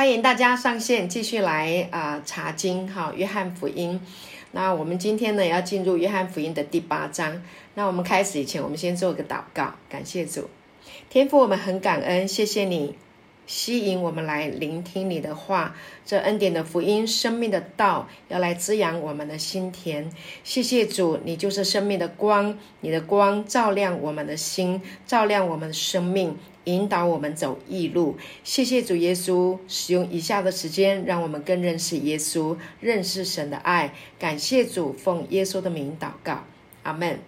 欢迎大家上线继续来啊查经哈，约翰福音。那我们今天呢要进入约翰福音的第八章。那我们开始以前，我们先做个祷告，感谢主，天父，我们很感恩，谢谢你。吸引我们来聆听你的话，这恩典的福音，生命的道要来滋养我们的心田。谢谢主，你就是生命的光，你的光照亮我们的心，照亮我们的生命，引导我们走义路。谢谢主耶稣，使用以下的时间，让我们更认识耶稣，认识神的爱。感谢主，奉耶稣的名祷告，阿门。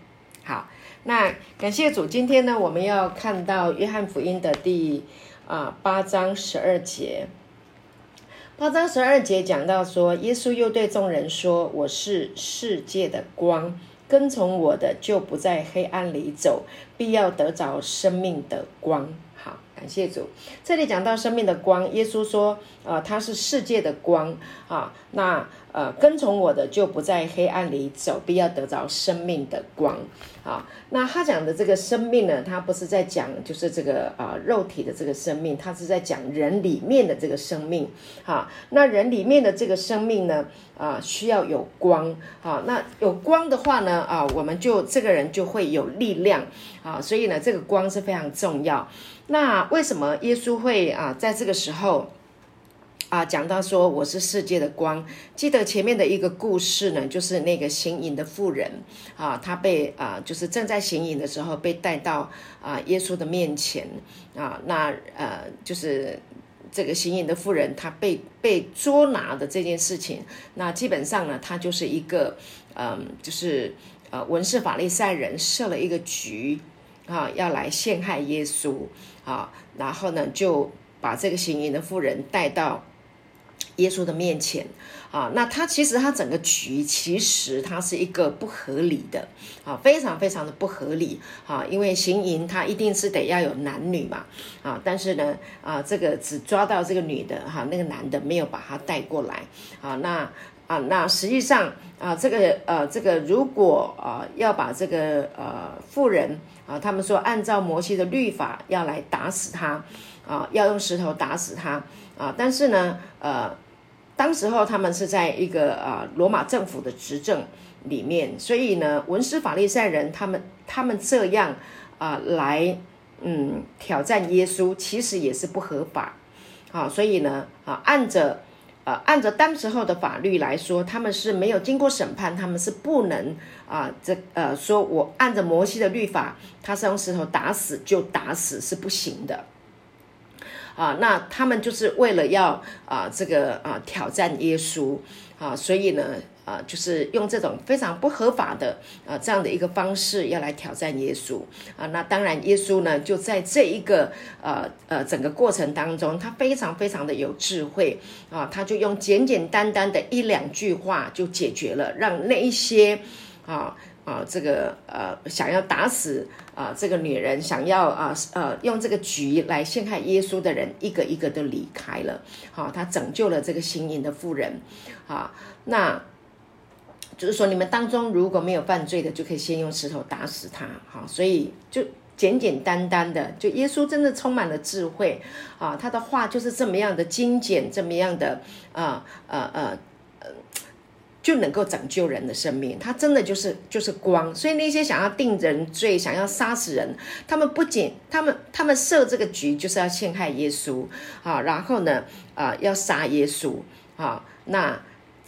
好，那感谢主，今天呢，我们要看到约翰福音的第。啊，八章十二节，八章十二节讲到说，耶稣又对众人说：“我是世界的光，跟从我的就不在黑暗里走，必要得着生命的光。”感谢主。这里讲到生命的光，耶稣说：“啊，他是世界的光。”啊，那。呃，跟从我的就不在黑暗里走，必要得着生命的光。啊，那他讲的这个生命呢，他不是在讲就是这个啊肉体的这个生命，他是在讲人里面的这个生命。哈，那人里面的这个生命呢，啊需要有光。啊，那有光的话呢，啊我们就这个人就会有力量。啊，所以呢，这个光是非常重要。那为什么耶稣会啊在这个时候？啊，讲到说我是世界的光，记得前面的一个故事呢，就是那个行淫的妇人啊，她被啊，就是正在行淫的时候被带到啊耶稣的面前啊，那呃，就是这个行淫的妇人她被被捉拿的这件事情，那基本上呢，她就是一个嗯，就是呃文士法利赛人设了一个局啊，要来陷害耶稣啊，然后呢就把这个行淫的妇人带到。耶稣的面前啊，那他其实他整个局其实他是一个不合理的啊，非常非常的不合理啊，因为行淫他一定是得要有男女嘛啊，但是呢啊，这个只抓到这个女的哈，那个男的没有把他带过来啊，那啊那实际上啊，这个呃这个如果啊要把这个呃妇人啊，他们说按照摩西的律法要来打死他啊，要用石头打死他啊，但是呢呃。当时候他们是在一个呃罗马政府的执政里面，所以呢文斯法利赛人他们他们这样啊来嗯挑战耶稣，其实也是不合法啊，所以呢啊按着呃按照当时候的法律来说，他们是没有经过审判，他们是不能啊这呃说我按着摩西的律法，他是用石头打死就打死是不行的。啊，那他们就是为了要啊，这个啊挑战耶稣啊，所以呢啊，就是用这种非常不合法的啊这样的一个方式要来挑战耶稣啊。那当然，耶稣呢就在这一个呃呃整个过程当中，他非常非常的有智慧啊，他就用简简单单的一两句话就解决了，让那一些啊。啊，这个呃，想要打死啊，这个女人想要啊呃，用这个局来陷害耶稣的人，一个一个都离开了。好，他拯救了这个行淫的妇人。啊，那就是说，你们当中如果没有犯罪的，就可以先用石头打死他。好，所以就简简单单的，就耶稣真的充满了智慧啊，他的话就是这么样的精简，这么样的啊呃呃。就能够拯救人的生命，他真的就是就是光，所以那些想要定人罪、想要杀死人，他们不仅他们他们设这个局就是要陷害耶稣啊，然后呢啊要杀耶稣啊，那。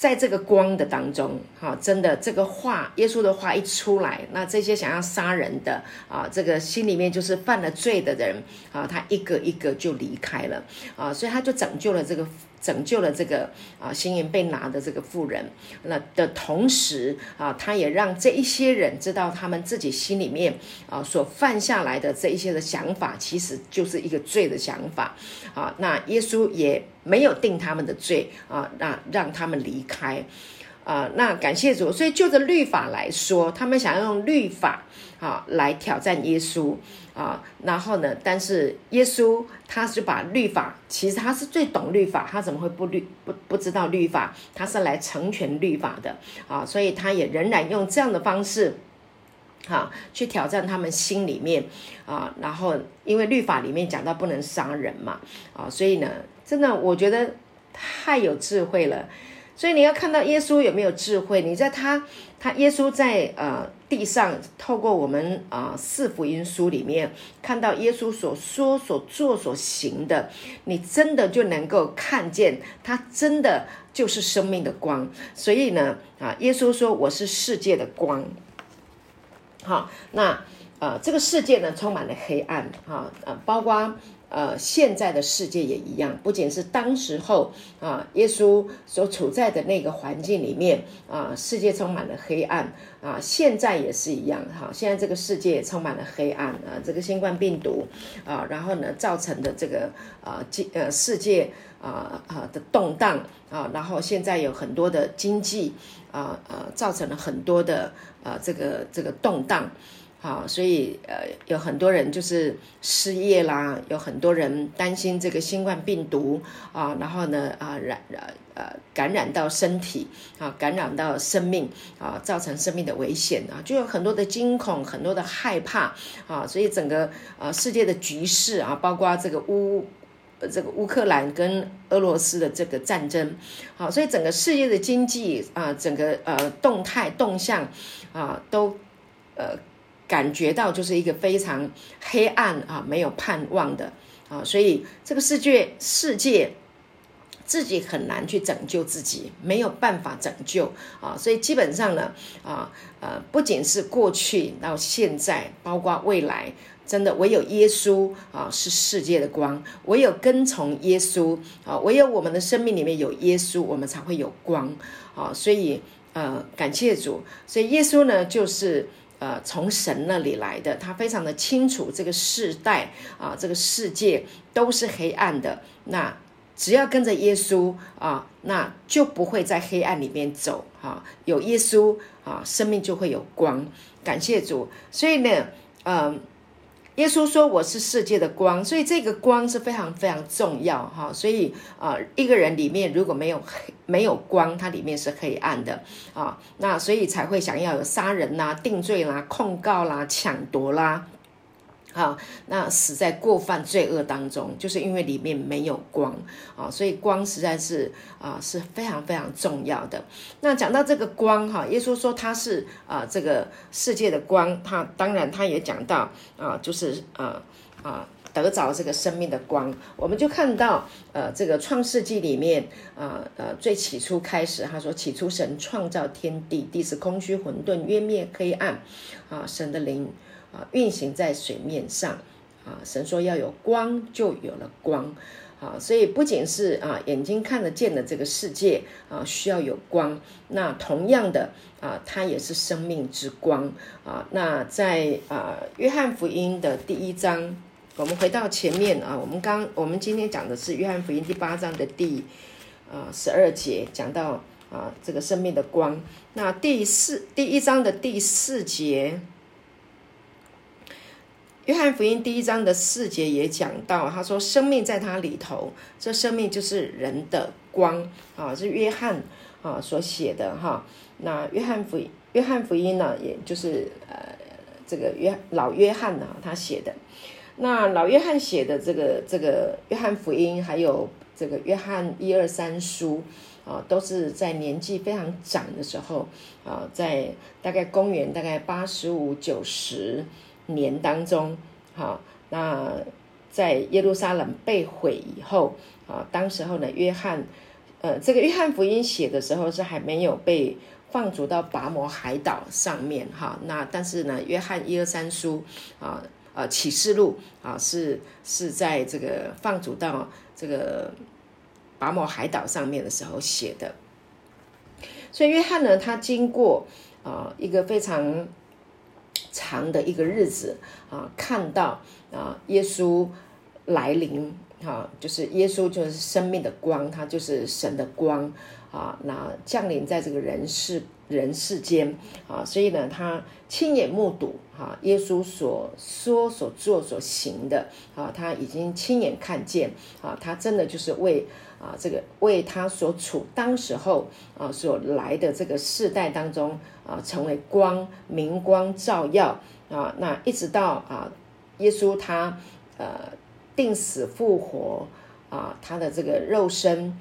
在这个光的当中，哈，真的这个话，耶稣的话一出来，那这些想要杀人的啊，这个心里面就是犯了罪的人啊，他一个一个就离开了啊，所以他就拯救了这个拯救了这个啊，行淫被拿的这个妇人。那的同时啊，他也让这一些人知道，他们自己心里面啊所犯下来的这一些的想法，其实就是一个罪的想法啊。那耶稣也。没有定他们的罪啊，那让他们离开啊。那感谢主，所以就着律法来说，他们想要用律法啊来挑战耶稣啊。然后呢，但是耶稣他是把律法，其实他是最懂律法，他怎么会不律不不知道律法？他是来成全律法的啊，所以他也仍然用这样的方式。哈，去挑战他们心里面啊，然后因为律法里面讲到不能杀人嘛，啊，所以呢，真的，我觉得太有智慧了。所以你要看到耶稣有没有智慧，你在他他耶稣在呃地上，透过我们啊四福音书里面看到耶稣所说所做所行的，你真的就能够看见他真的就是生命的光。所以呢啊，耶稣说我是世界的光。好，那呃这个世界呢充满了黑暗啊呃包括。呃，现在的世界也一样，不仅是当时候啊，耶稣所处在的那个环境里面啊，世界充满了黑暗啊，现在也是一样哈，现在这个世界充满了黑暗啊，这个新冠病毒啊，然后呢造成的这个啊经呃世界啊啊的动荡啊，然后现在有很多的经济啊呃造成了很多的啊这个这个动荡。好，所以呃，有很多人就是失业啦，有很多人担心这个新冠病毒啊，然后呢啊染呃呃感染到身体啊，感染到生命啊，造成生命的危险啊，就有很多的惊恐，很多的害怕啊，所以整个呃世界的局势啊，包括这个乌这个乌克兰跟俄罗斯的这个战争，好，所以整个世界的经济啊，整个呃动态动向啊，都呃。感觉到就是一个非常黑暗啊，没有盼望的啊，所以这个世界世界自己很难去拯救自己，没有办法拯救啊，所以基本上呢啊呃，不仅是过去到现在，包括未来，真的唯有耶稣啊是世界的光，唯有跟从耶稣啊，唯有我们的生命里面有耶稣，我们才会有光啊，所以呃，感谢主，所以耶稣呢就是。呃，从神那里来的，他非常的清楚这个世代啊，这个世界都是黑暗的。那只要跟着耶稣啊，那就不会在黑暗里面走啊。有耶稣啊，生命就会有光。感谢主。所以呢，嗯。耶稣说：“我是世界的光，所以这个光是非常非常重要哈。所以啊，一个人里面如果没有黑没有光，它里面是黑暗的啊。那所以才会想要有杀人啦、定罪啦、控告啦、抢夺啦。”啊，那死在过犯罪恶当中，就是因为里面没有光啊，所以光实在是啊是非常非常重要的。那讲到这个光哈，耶稣说他是啊这个世界的光，他当然他也讲到啊，就是啊啊得着这个生命的光。我们就看到呃这个创世纪里面啊呃最起初开始，他说起初神创造天地，地是空虚混沌，渊灭黑暗啊，神的灵。啊，运行在水面上，啊，神说要有光，就有了光，啊，所以不仅是啊眼睛看得见的这个世界啊需要有光，那同样的啊，它也是生命之光啊。那在啊约翰福音的第一章，我们回到前面啊，我们刚我们今天讲的是约翰福音第八章的第啊十二节，讲到啊这个生命的光。那第四第一章的第四节。约翰福音第一章的四节也讲到，他说：“生命在他里头，这生命就是人的光啊。”是约翰啊所写的哈。那约翰福约翰福音呢，也就是呃这个约老约翰呢他写的。那老约翰写的这个这个约翰福音，还有这个约翰一二三书啊，都是在年纪非常长的时候啊，在大概公元大概八十五九十。年当中，好，那在耶路撒冷被毁以后，啊，当时候呢，约翰，呃，这个约翰福音写的时候是还没有被放逐到拔摩海岛上面，哈，那但是呢，约翰一二三书，啊，呃，启示录，啊，是是在这个放逐到这个拔摩海岛上面的时候写的，所以约翰呢，他经过啊一个非常。长的一个日子啊，看到啊，耶稣来临啊，就是耶稣就是生命的光，他就是神的光啊，那降临在这个人世人世间啊，所以呢，他亲眼目睹哈，耶稣所说所做所行的啊，他已经亲眼看见啊，他真的就是为。啊，这个为他所处当时候啊所来的这个世代当中啊，成为光明光照耀啊，那一直到啊，耶稣他呃定死复活啊，他的这个肉身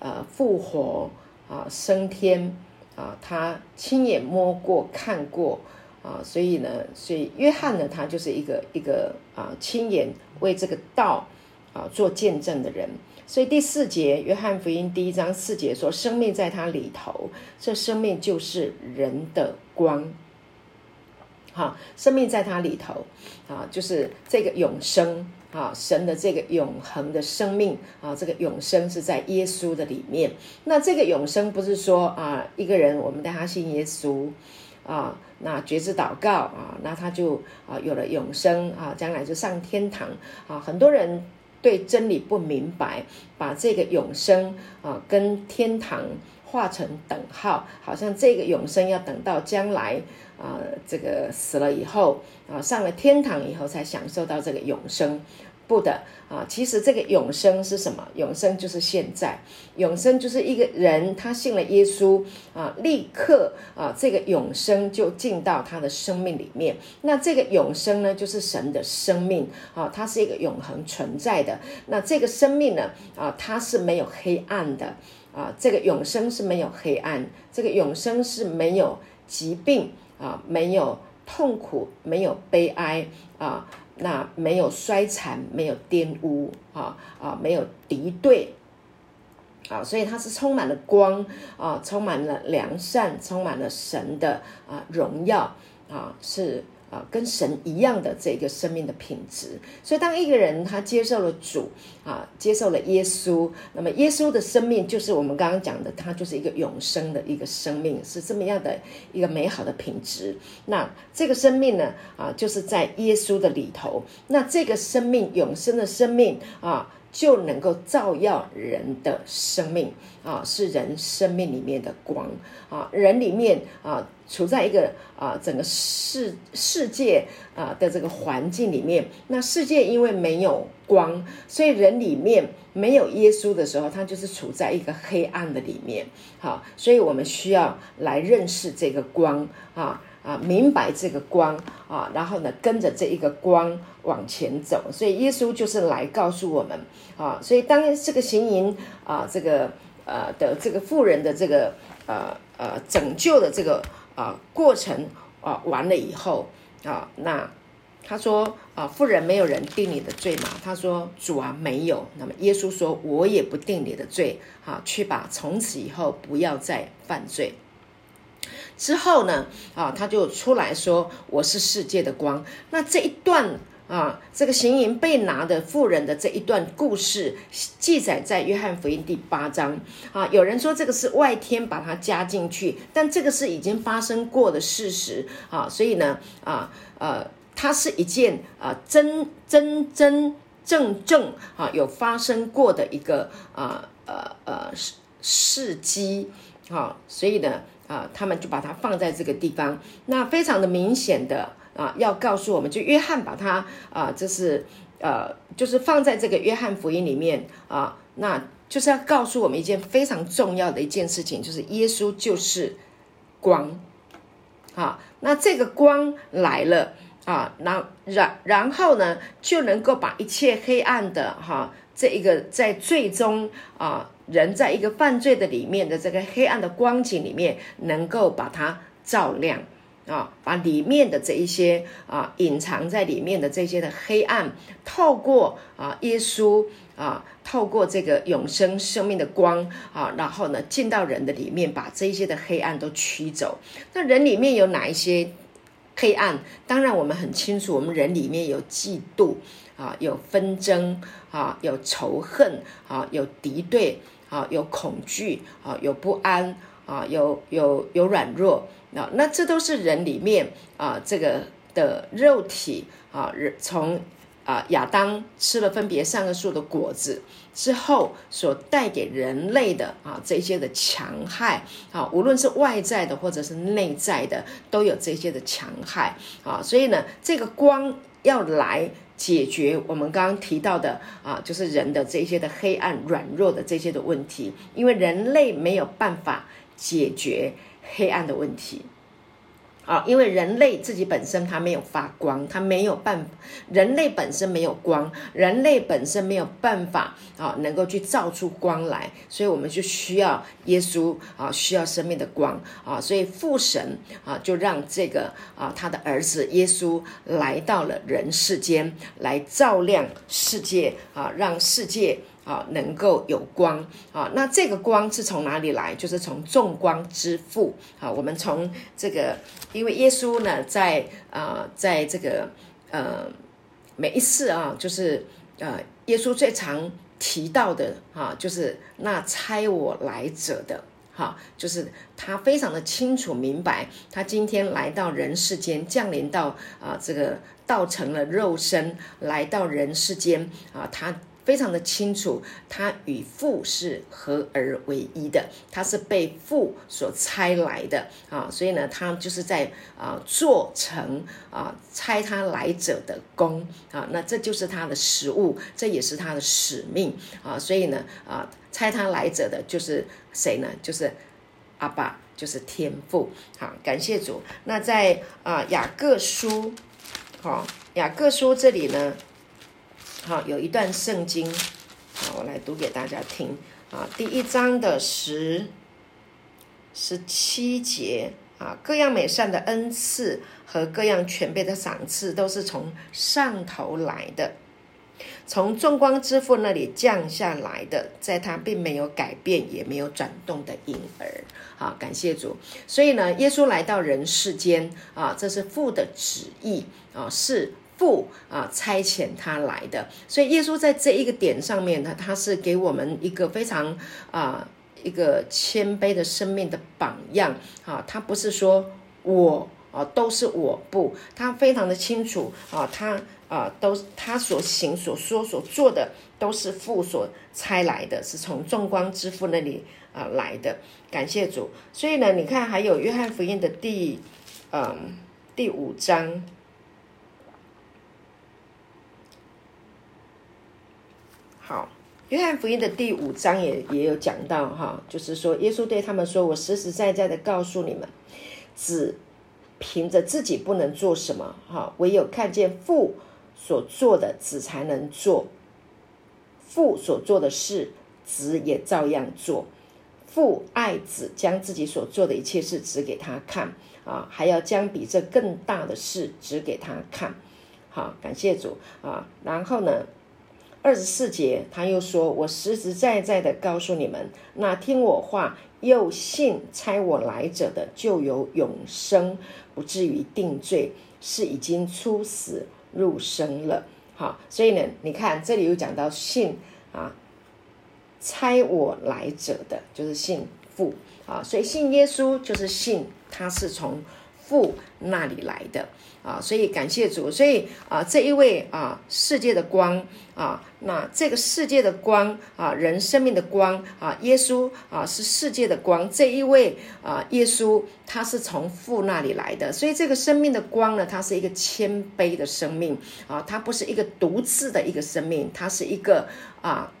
呃复活啊升天啊，他亲眼摸过看过啊，所以呢，所以约翰呢，他就是一个一个啊亲眼为这个道啊做见证的人。所以第四节，约翰福音第一章四节说：“生命在他里头，这生命就是人的光。”哈，生命在他里头，啊，就是这个永生啊，神的这个永恒的生命啊，这个永生是在耶稣的里面。那这个永生不是说啊，一个人我们带他信耶稣啊，那觉知祷告啊，那他就啊有了永生啊，将来就上天堂啊。很多人。对真理不明白，把这个永生啊跟天堂画成等号，好像这个永生要等到将来啊，这个死了以后啊，上了天堂以后才享受到这个永生。不的啊，其实这个永生是什么？永生就是现在，永生就是一个人他信了耶稣啊，立刻啊，这个永生就进到他的生命里面。那这个永生呢，就是神的生命啊，它是一个永恒存在的。那这个生命呢啊，它是没有黑暗的啊，这个永生是没有黑暗，这个永生是没有疾病啊，没有痛苦，没有悲哀啊。那没有衰残，没有玷污啊啊，没有敌对啊，所以它是充满了光啊，充满了良善，充满了神的啊荣耀啊，是。啊，跟神一样的这个生命的品质，所以当一个人他接受了主啊，接受了耶稣，那么耶稣的生命就是我们刚刚讲的，他就是一个永生的一个生命，是这么样的一个美好的品质。那这个生命呢，啊，就是在耶稣的里头，那这个生命永生的生命啊。就能够照耀人的生命啊，是人生命里面的光啊，人里面啊，处在一个啊整个世世界啊的这个环境里面，那世界因为没有光，所以人里面没有耶稣的时候，他就是处在一个黑暗的里面。好，所以我们需要来认识这个光啊。啊，明白这个光啊，然后呢，跟着这一个光往前走。所以耶稣就是来告诉我们啊。所以当这个行淫啊，这个呃的这个妇人的这个呃呃拯救的这个啊过程啊完了以后啊，那他说啊，富人没有人定你的罪嘛？他说主啊，没有。那么耶稣说，我也不定你的罪啊，去吧，从此以后不要再犯罪。之后呢，啊，他就出来说：“我是世界的光。”那这一段啊，这个行淫被拿的妇人的这一段故事，记载在约翰福音第八章。啊，有人说这个是外天把它加进去，但这个是已经发生过的事实啊，所以呢，啊，呃，它是一件啊真真真正正啊有发生过的一个啊呃呃事事迹啊，所以呢。啊，他们就把它放在这个地方，那非常的明显的啊，要告诉我们，就约翰把它啊，就是呃，就是放在这个约翰福音里面啊，那就是要告诉我们一件非常重要的一件事情，就是耶稣就是光，啊，那这个光来了啊，然然然后呢，就能够把一切黑暗的哈，这一个在最终啊。人在一个犯罪的里面的这个黑暗的光景里面，能够把它照亮啊，把里面的这一些啊隐藏在里面的这些的黑暗，透过啊耶稣啊，透过这个永生生命的光啊，然后呢进到人的里面，把这一些的黑暗都驱走。那人里面有哪一些黑暗？当然我们很清楚，我们人里面有嫉妒啊，有纷争啊，有仇恨啊，有敌对。啊，有恐惧啊，有不安啊，有有有软弱啊，那这都是人里面啊，这个的肉体啊，人从啊亚当吃了分别三个树的果子之后，所带给人类的啊这些的强害啊，无论是外在的或者是内在的，都有这些的强害啊，所以呢，这个光要来。解决我们刚刚提到的啊，就是人的这些的黑暗、软弱的这些的问题，因为人类没有办法解决黑暗的问题。啊，因为人类自己本身它没有发光，它没有办，人类本身没有光，人类本身没有办法啊，能够去照出光来，所以我们就需要耶稣啊，需要生命的光啊，所以父神啊，就让这个啊，他的儿子耶稣来到了人世间，来照亮世界啊，让世界。啊，能够有光啊，那这个光是从哪里来？就是从众光之父啊。我们从这个，因为耶稣呢，在啊，在这个呃每一次啊，就是呃，耶稣最常提到的啊，就是那差我来者的哈，就是他非常的清楚明白，他今天来到人世间，降临到啊这个道成了肉身，来到人世间啊，他。非常的清楚，他与父是合而为一的，他是被父所差来的啊，所以呢，他就是在啊做成啊差他来者的功啊，那这就是他的食物，这也是他的使命啊，所以呢啊差他来者的就是谁呢？就是阿爸，就是天父。好，感谢主。那在啊雅各书，好雅各书这里呢。好，有一段圣经，好，我来读给大家听啊。第一章的十十七节啊，各样美善的恩赐和各样全备的赏赐，都是从上头来的，从众光之父那里降下来的，在他并没有改变，也没有转动的婴儿。好，感谢主。所以呢，耶稣来到人世间啊，这是父的旨意啊，是。父啊，差遣他来的，所以耶稣在这一个点上面呢，他是给我们一个非常啊一个谦卑的生命的榜样啊。他不是说我啊都是我不，他非常的清楚啊，他啊都他所行所说所做的都是父所差来的，是从众光之父那里啊来的。感谢主。所以呢，你看还有约翰福音的第嗯第五章。好，约翰福音的第五章也也有讲到哈，就是说耶稣对他们说：“我实实在在的告诉你们，只凭着自己不能做什么哈，唯有看见父所做的，子才能做。父所做的事，子也照样做。父爱子，将自己所做的一切事指给他看啊，还要将比这更大的事指给他看。好，感谢主啊，然后呢？”二十四节，他又说：“我实实在在的告诉你们，那听我话又信差我来者的，就有永生，不至于定罪，是已经出死入生了。”好，所以呢，你看这里又讲到信啊，差我来者的就是信父啊，所以信耶稣就是信他是从父那里来的。啊，所以感谢主，所以啊，这一位啊，世界的光啊，那这个世界的光啊，人生命的光啊，耶稣啊，是世界的光。这一位啊，耶稣他是从父那里来的，所以这个生命的光呢，它是一个谦卑的生命啊，它不是一个独自的一个生命，它是一个啊。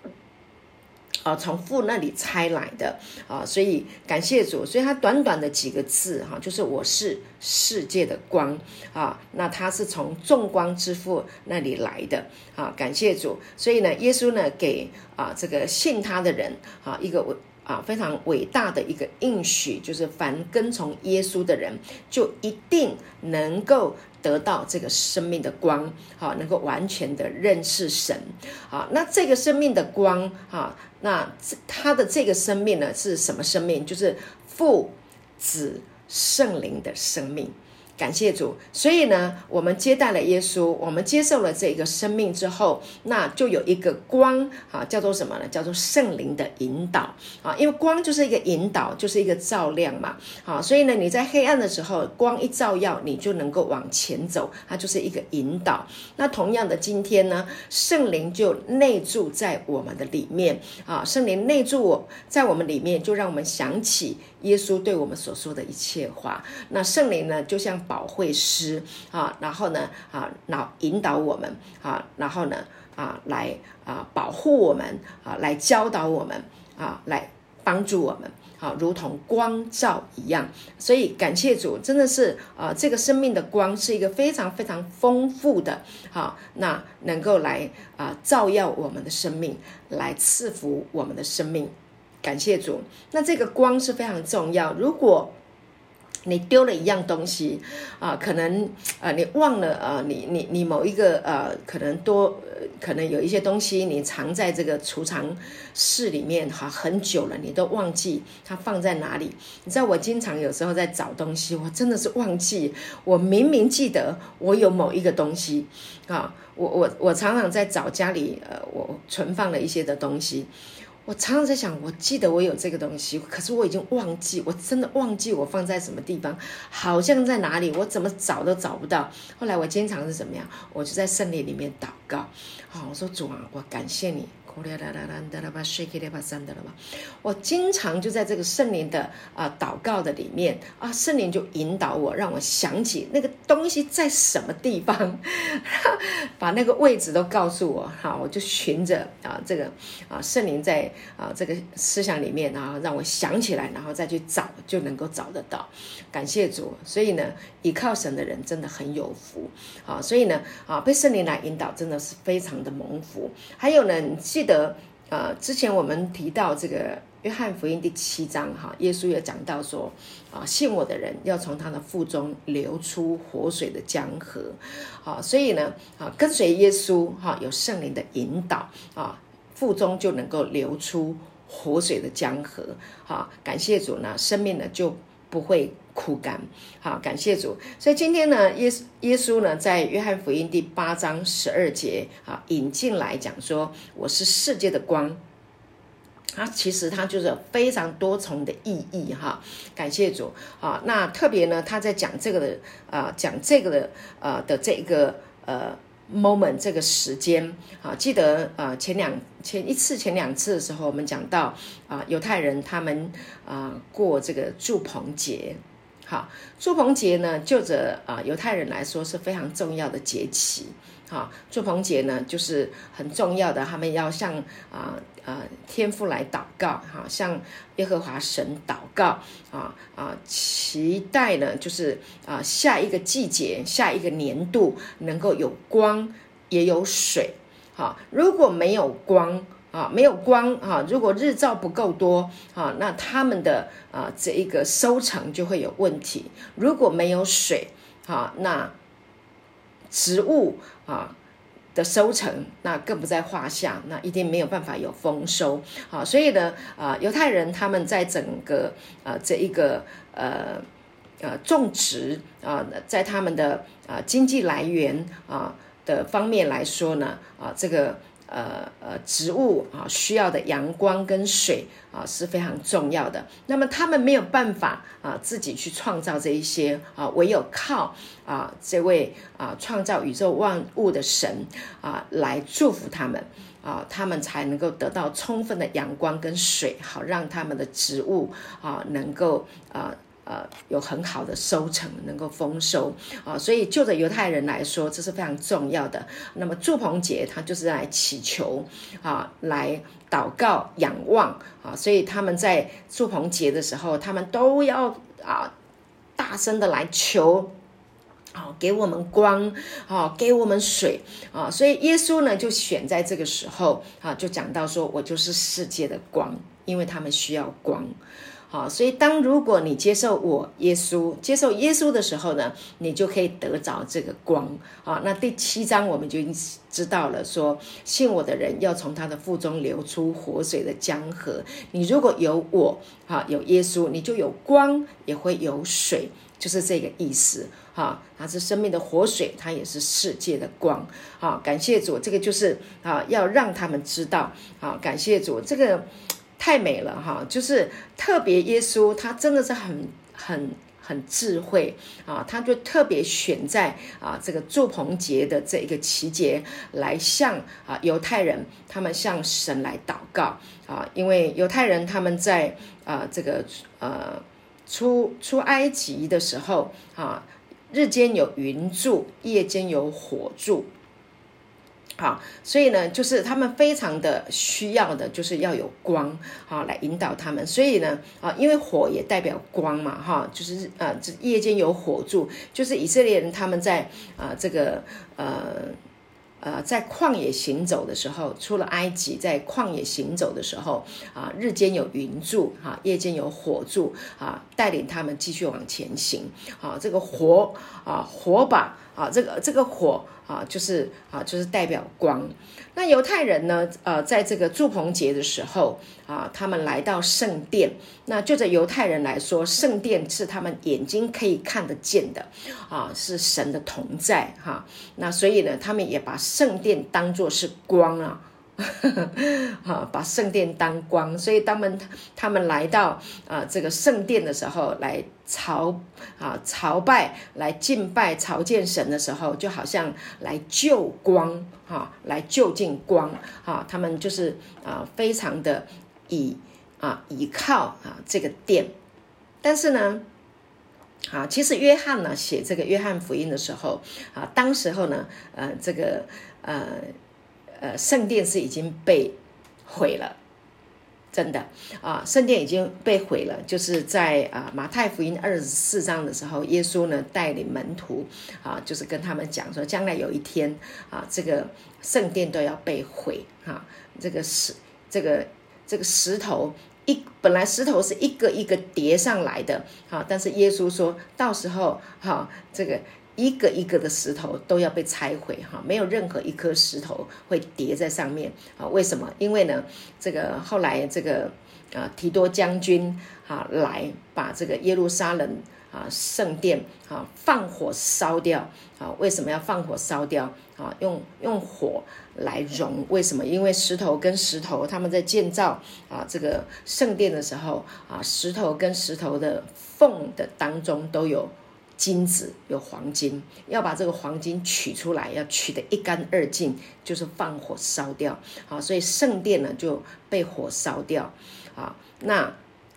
啊，从父那里拆来的啊，所以感谢主，所以他短短的几个字哈，就是我是世界的光啊，那他是从众光之父那里来的啊，感谢主，所以呢，耶稣呢给啊这个信他的人啊一个伟啊非常伟大的一个应许，就是凡跟从耶稣的人，就一定能够。得到这个生命的光，好，能够完全的认识神，好，那这个生命的光，哈，那这他的这个生命呢是什么生命？就是父子圣灵的生命。感谢主，所以呢，我们接待了耶稣，我们接受了这个生命之后，那就有一个光啊，叫做什么呢？叫做圣灵的引导啊，因为光就是一个引导，就是一个照亮嘛。好，所以呢，你在黑暗的时候，光一照耀，你就能够往前走，它就是一个引导。那同样的，今天呢，圣灵就内住在我们的里面啊，圣灵内住我在我们里面，就让我们想起。耶稣对我们所说的一切话，那圣灵呢，就像保惠师啊，然后呢啊，导引导我们啊，然后呢啊，来啊保护我们啊，来教导我们啊，来帮助我们啊，如同光照一样。所以感谢主，真的是啊，这个生命的光是一个非常非常丰富的，好，那能够来啊照耀我们的生命，来赐福我们的生命。感谢主，那这个光是非常重要。如果你丢了一样东西啊，可能呃你忘了呃你你你某一个呃可能多可能有一些东西你藏在这个储藏室里面哈很久了，你都忘记它放在哪里。你知道我经常有时候在找东西，我真的是忘记，我明明记得我有某一个东西啊，我我我常常在找家里呃我存放了一些的东西。我常常在想，我记得我有这个东西，可是我已经忘记，我真的忘记我放在什么地方，好像在哪里，我怎么找都找不到。后来我经常是怎么样？我就在圣灵里面祷告，好，我说主啊，我感谢你。我经常就在这个圣灵的啊祷告的里面啊，圣灵就引导我，让我想起那个东西在什么地方，把那个位置都告诉我。哈，我就循着啊这个啊圣灵在啊这个思想里面啊，让我想起来，然后再去找，就能够找得到。感谢主，所以呢，依靠神的人真的很有福啊。所以呢啊，被圣灵来引导，真的是非常的蒙福。还有呢，记得呃，之前我们提到这个约翰福音第七章哈，耶稣也讲到说啊，信我的人要从他的腹中流出活水的江河。啊，所以呢啊，跟随耶稣哈，有圣灵的引导啊，腹中就能够流出活水的江河。啊，感谢主呢，生命呢就不会。枯干，好，感谢主。所以今天呢，耶耶稣呢，在约翰福音第八章十二节啊，引进来讲说，我是世界的光。它其实它就是非常多重的意义哈。感谢主啊。那特别呢，他在讲这个的啊，讲这个的啊的这个呃。moment 这个时间啊，记得呃前两前一次前两次的时候，我们讲到啊犹太人他们啊过这个祝棚节。好，祝棚节呢，就着啊犹太人来说是非常重要的节气。好，祝棚节呢就是很重要的，他们要向啊啊天父来祷告，哈，向耶和华神祷告啊啊，期待呢就是啊下一个季节、下一个年度能够有光也有水。好，如果没有光。啊，没有光啊！如果日照不够多啊，那他们的啊这一个收成就会有问题。如果没有水啊，那植物啊的收成那更不在话下，那一定没有办法有丰收啊。所以呢，啊，犹太人他们在整个啊这一个呃呃种植啊，在他们的啊经济来源啊的方面来说呢，啊这个。呃呃，植物啊需要的阳光跟水啊是非常重要的。那么他们没有办法啊自己去创造这一些啊，唯有靠啊这位啊创造宇宙万物的神啊来祝福他们啊，他们才能够得到充分的阳光跟水，好让他们的植物啊能够啊。呃，有很好的收成，能够丰收啊，所以就着犹太人来说，这是非常重要的。那么祝棚节，他就是来祈求啊，来祷告、仰望啊，所以他们在祝棚节的时候，他们都要啊，大声的来求，好，给我们光，好，给我们水啊，所以耶稣呢，就选在这个时候啊，就讲到说，我就是世界的光，因为他们需要光。好，所以当如果你接受我耶稣，接受耶稣的时候呢，你就可以得着这个光。好，那第七章我们就已经知道了，说信我的人要从他的腹中流出活水的江河。你如果有我，哈，有耶稣，你就有光，也会有水，就是这个意思。哈，它是生命的活水，它也是世界的光。好，感谢主，这个就是啊，要让他们知道。好，感谢主，这个。太美了哈，就是特别耶稣，他真的是很很很智慧啊，他就特别选在啊这个祝棚节的这一个期节来向啊犹太人他们向神来祷告啊，因为犹太人他们在啊这个呃出出埃及的时候啊，日间有云柱，夜间有火柱。好，所以呢，就是他们非常的需要的，就是要有光，好来引导他们。所以呢，啊，因为火也代表光嘛，哈，就是呃，这夜间有火柱，就是以色列人他们在啊这个呃呃在旷野行走的时候，出了埃及，在旷野行走的时候啊，日间有云柱，哈，夜间有火柱，啊，带领他们继续往前行。好，这个火啊，火把啊，这个这个火。啊，就是啊，就是代表光。那犹太人呢？呃，在这个祝棚节的时候啊，他们来到圣殿。那就着犹太人来说，圣殿是他们眼睛可以看得见的啊，是神的同在哈。那所以呢，他们也把圣殿当作是光啊。哈，把圣殿当光，所以他们他们来到啊这个圣殿的时候，来朝啊朝拜、来敬拜、朝见神的时候，就好像来救光哈，来就近光哈。他们就是啊非常的倚啊倚靠啊这个殿，但是呢，啊其实约翰呢写这个约翰福音的时候啊，当时候呢呃这个呃。呃，圣殿是已经被毁了，真的啊，圣殿已经被毁了。就是在啊马太福音二十四章的时候，耶稣呢带领门徒啊，就是跟他们讲说，将来有一天啊，这个圣殿都要被毁哈。这个石，这个这个石头一本来石头是一个一个叠上来的啊，但是耶稣说到时候哈，这个。一个一个的石头都要被拆毁哈，没有任何一颗石头会叠在上面啊？为什么？因为呢，这个后来这个啊提多将军啊来把这个耶路撒冷啊圣殿啊放火烧掉啊？为什么要放火烧掉啊？用用火来熔？为什么？因为石头跟石头他们在建造啊这个圣殿的时候啊，石头跟石头的缝的当中都有。金子有黄金，要把这个黄金取出来，要取得一干二净，就是放火烧掉。好，所以圣殿呢就被火烧掉。啊，那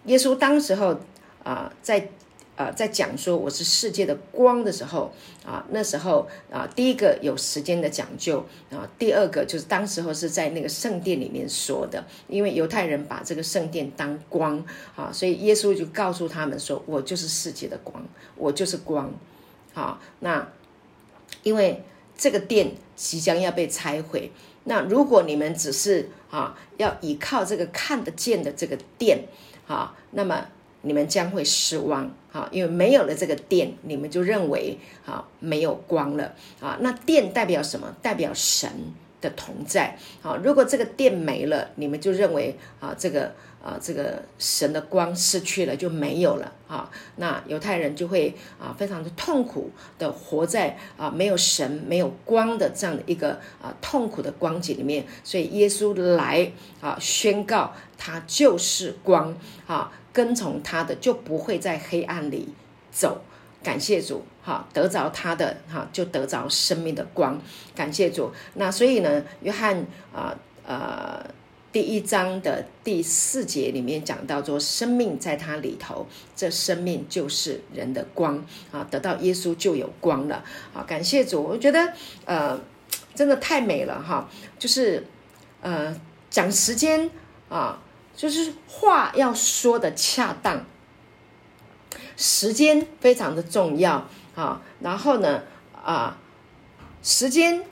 耶稣当时候啊在。啊，在讲说我是世界的光的时候啊，那时候啊，第一个有时间的讲究啊，第二个就是当时候是在那个圣殿里面说的，因为犹太人把这个圣殿当光啊，所以耶稣就告诉他们说：“我就是世界的光，我就是光。”好，那因为这个殿即将要被拆毁，那如果你们只是啊要依靠这个看得见的这个殿啊，那么。你们将会失望，哈，因为没有了这个电，你们就认为，哈，没有光了，啊，那电代表什么？代表神的同在，好，如果这个电没了，你们就认为，啊，这个。啊，这个神的光失去了就没有了啊，那犹太人就会啊非常的痛苦的活在啊没有神没有光的这样的一个啊痛苦的光景里面，所以耶稣来啊宣告他就是光啊，跟从他的就不会在黑暗里走，感谢主哈，得着他的哈就得着生命的光，感谢主。那所以呢，约翰啊呃。第一章的第四节里面讲到说，生命在它里头，这生命就是人的光啊，得到耶稣就有光了啊！感谢主，我觉得呃，真的太美了哈！就是呃，讲时间啊，就是话要说的恰当，时间非常的重要啊。然后呢啊，时间，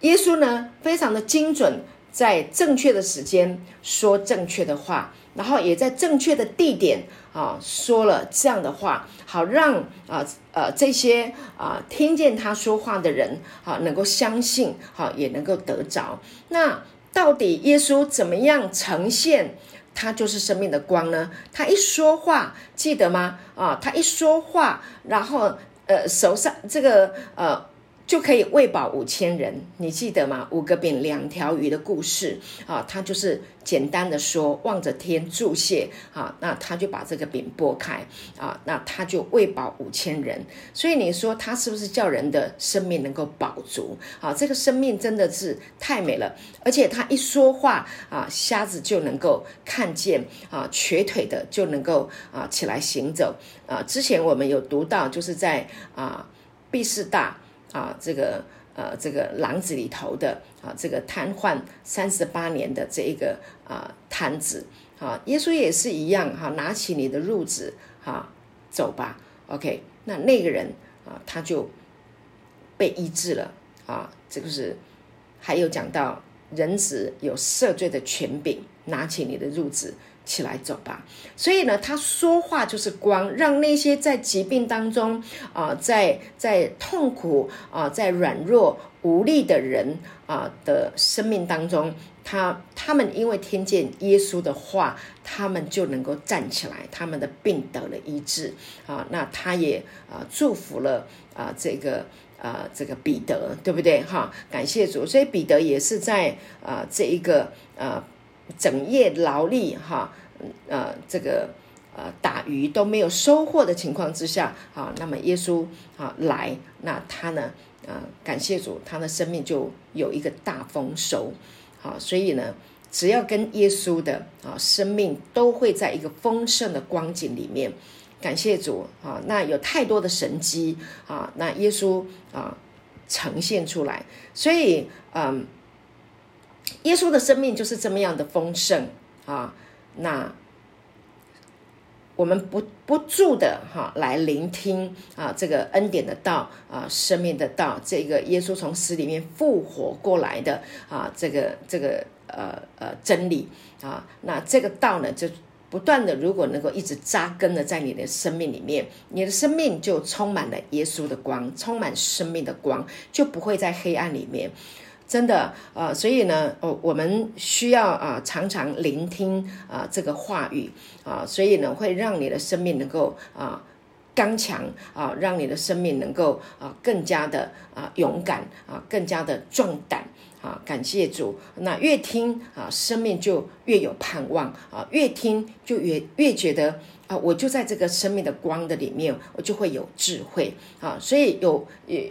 耶稣呢非常的精准。在正确的时间说正确的话，然后也在正确的地点啊说了这样的话，好让啊呃这些啊听见他说话的人啊能够相信，好也能够得着。那到底耶稣怎么样呈现他就是生命的光呢？他一说话，记得吗？啊，他一说话，然后呃手上这个呃。就可以喂饱五千人，你记得吗？五个饼两条鱼的故事啊，他就是简单的说，望着天注谢啊，那他就把这个饼拨开啊，那他就喂饱五千人。所以你说他是不是叫人的生命能够饱足啊？这个生命真的是太美了，而且他一说话啊，瞎子就能够看见啊，瘸腿的就能够啊起来行走啊。之前我们有读到，就是在啊毕士大。啊，这个呃这个廊子里头的啊这个瘫痪三十八年的这一个啊瘫子啊，耶稣也是一样哈，拿起你的褥子哈走吧，OK，那那个人啊他就被医治了啊，这个是还有讲到人子有赦罪的权柄，拿起你的褥子。起来走吧，所以呢，他说话就是光，让那些在疾病当中啊，在在痛苦啊，在软弱无力的人啊的生命当中，他他们因为听见耶稣的话，他们就能够站起来，他们的病得了医治啊。那他也啊祝福了啊这个啊这个彼得，对不对哈？感谢主，所以彼得也是在啊这一个啊。整夜劳力哈，呃，这个呃打鱼都没有收获的情况之下，啊，那么耶稣啊来，那他呢，啊，感谢主，他的生命就有一个大丰收，好，所以呢，只要跟耶稣的啊生命都会在一个丰盛的光景里面，感谢主啊，那有太多的神机啊，那耶稣啊呈现出来，所以嗯。耶稣的生命就是这么样的丰盛啊！那我们不不住的哈来聆听啊这个恩典的道啊生命的道，这个耶稣从死里面复活过来的啊这个这个呃呃真理啊，那这个道呢就不断的，如果能够一直扎根的在你的生命里面，你的生命就充满了耶稣的光，充满生命的光，就不会在黑暗里面。真的啊，所以呢，哦，我们需要啊，常常聆听啊这个话语啊，所以呢，会让你的生命能够啊刚强啊，让你的生命能够啊更加的啊勇敢啊，更加的壮胆啊。感谢主，那越听啊，生命就越有盼望啊，越听就越越觉得啊，我就在这个生命的光的里面，我就会有智慧啊。所以有耶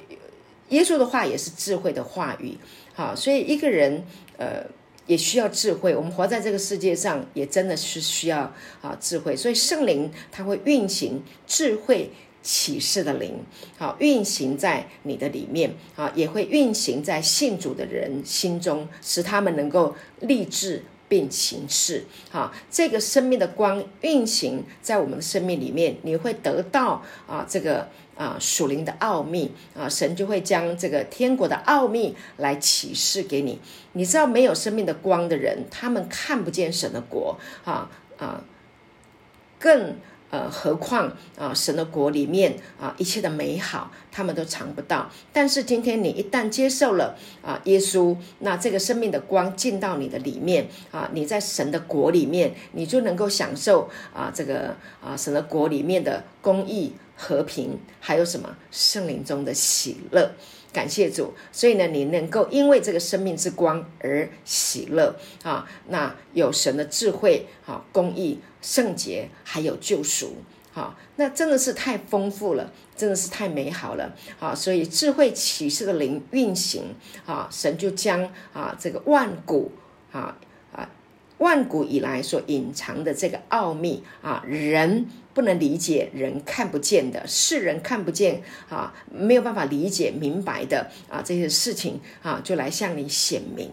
耶稣的话也是智慧的话语。好，所以一个人，呃，也需要智慧。我们活在这个世界上，也真的是需要啊智慧。所以圣灵它会运行智慧启示的灵，好运行在你的里面，啊，也会运行在信主的人心中，使他们能够立志并行事。好，这个生命的光运行在我们的生命里面，你会得到啊这个。啊，属灵的奥秘啊，神就会将这个天国的奥秘来启示给你。你知道，没有生命的光的人，他们看不见神的国啊啊，更呃，何况啊，神的国里面啊，一切的美好，他们都尝不到。但是今天你一旦接受了啊，耶稣，那这个生命的光进到你的里面啊，你在神的国里面，你就能够享受啊，这个啊，神的国里面的公义。和平，还有什么圣灵中的喜乐？感谢主，所以呢，你能够因为这个生命之光而喜乐啊！那有神的智慧啊，公义、圣洁，还有救赎啊！那真的是太丰富了，真的是太美好了啊！所以智慧启示的灵运行啊，神就将啊这个万古啊万古以来所隐藏的这个奥秘啊人。不能理解人看不见的，世人看不见啊，没有办法理解明白的啊，这些事情啊，就来向你显明。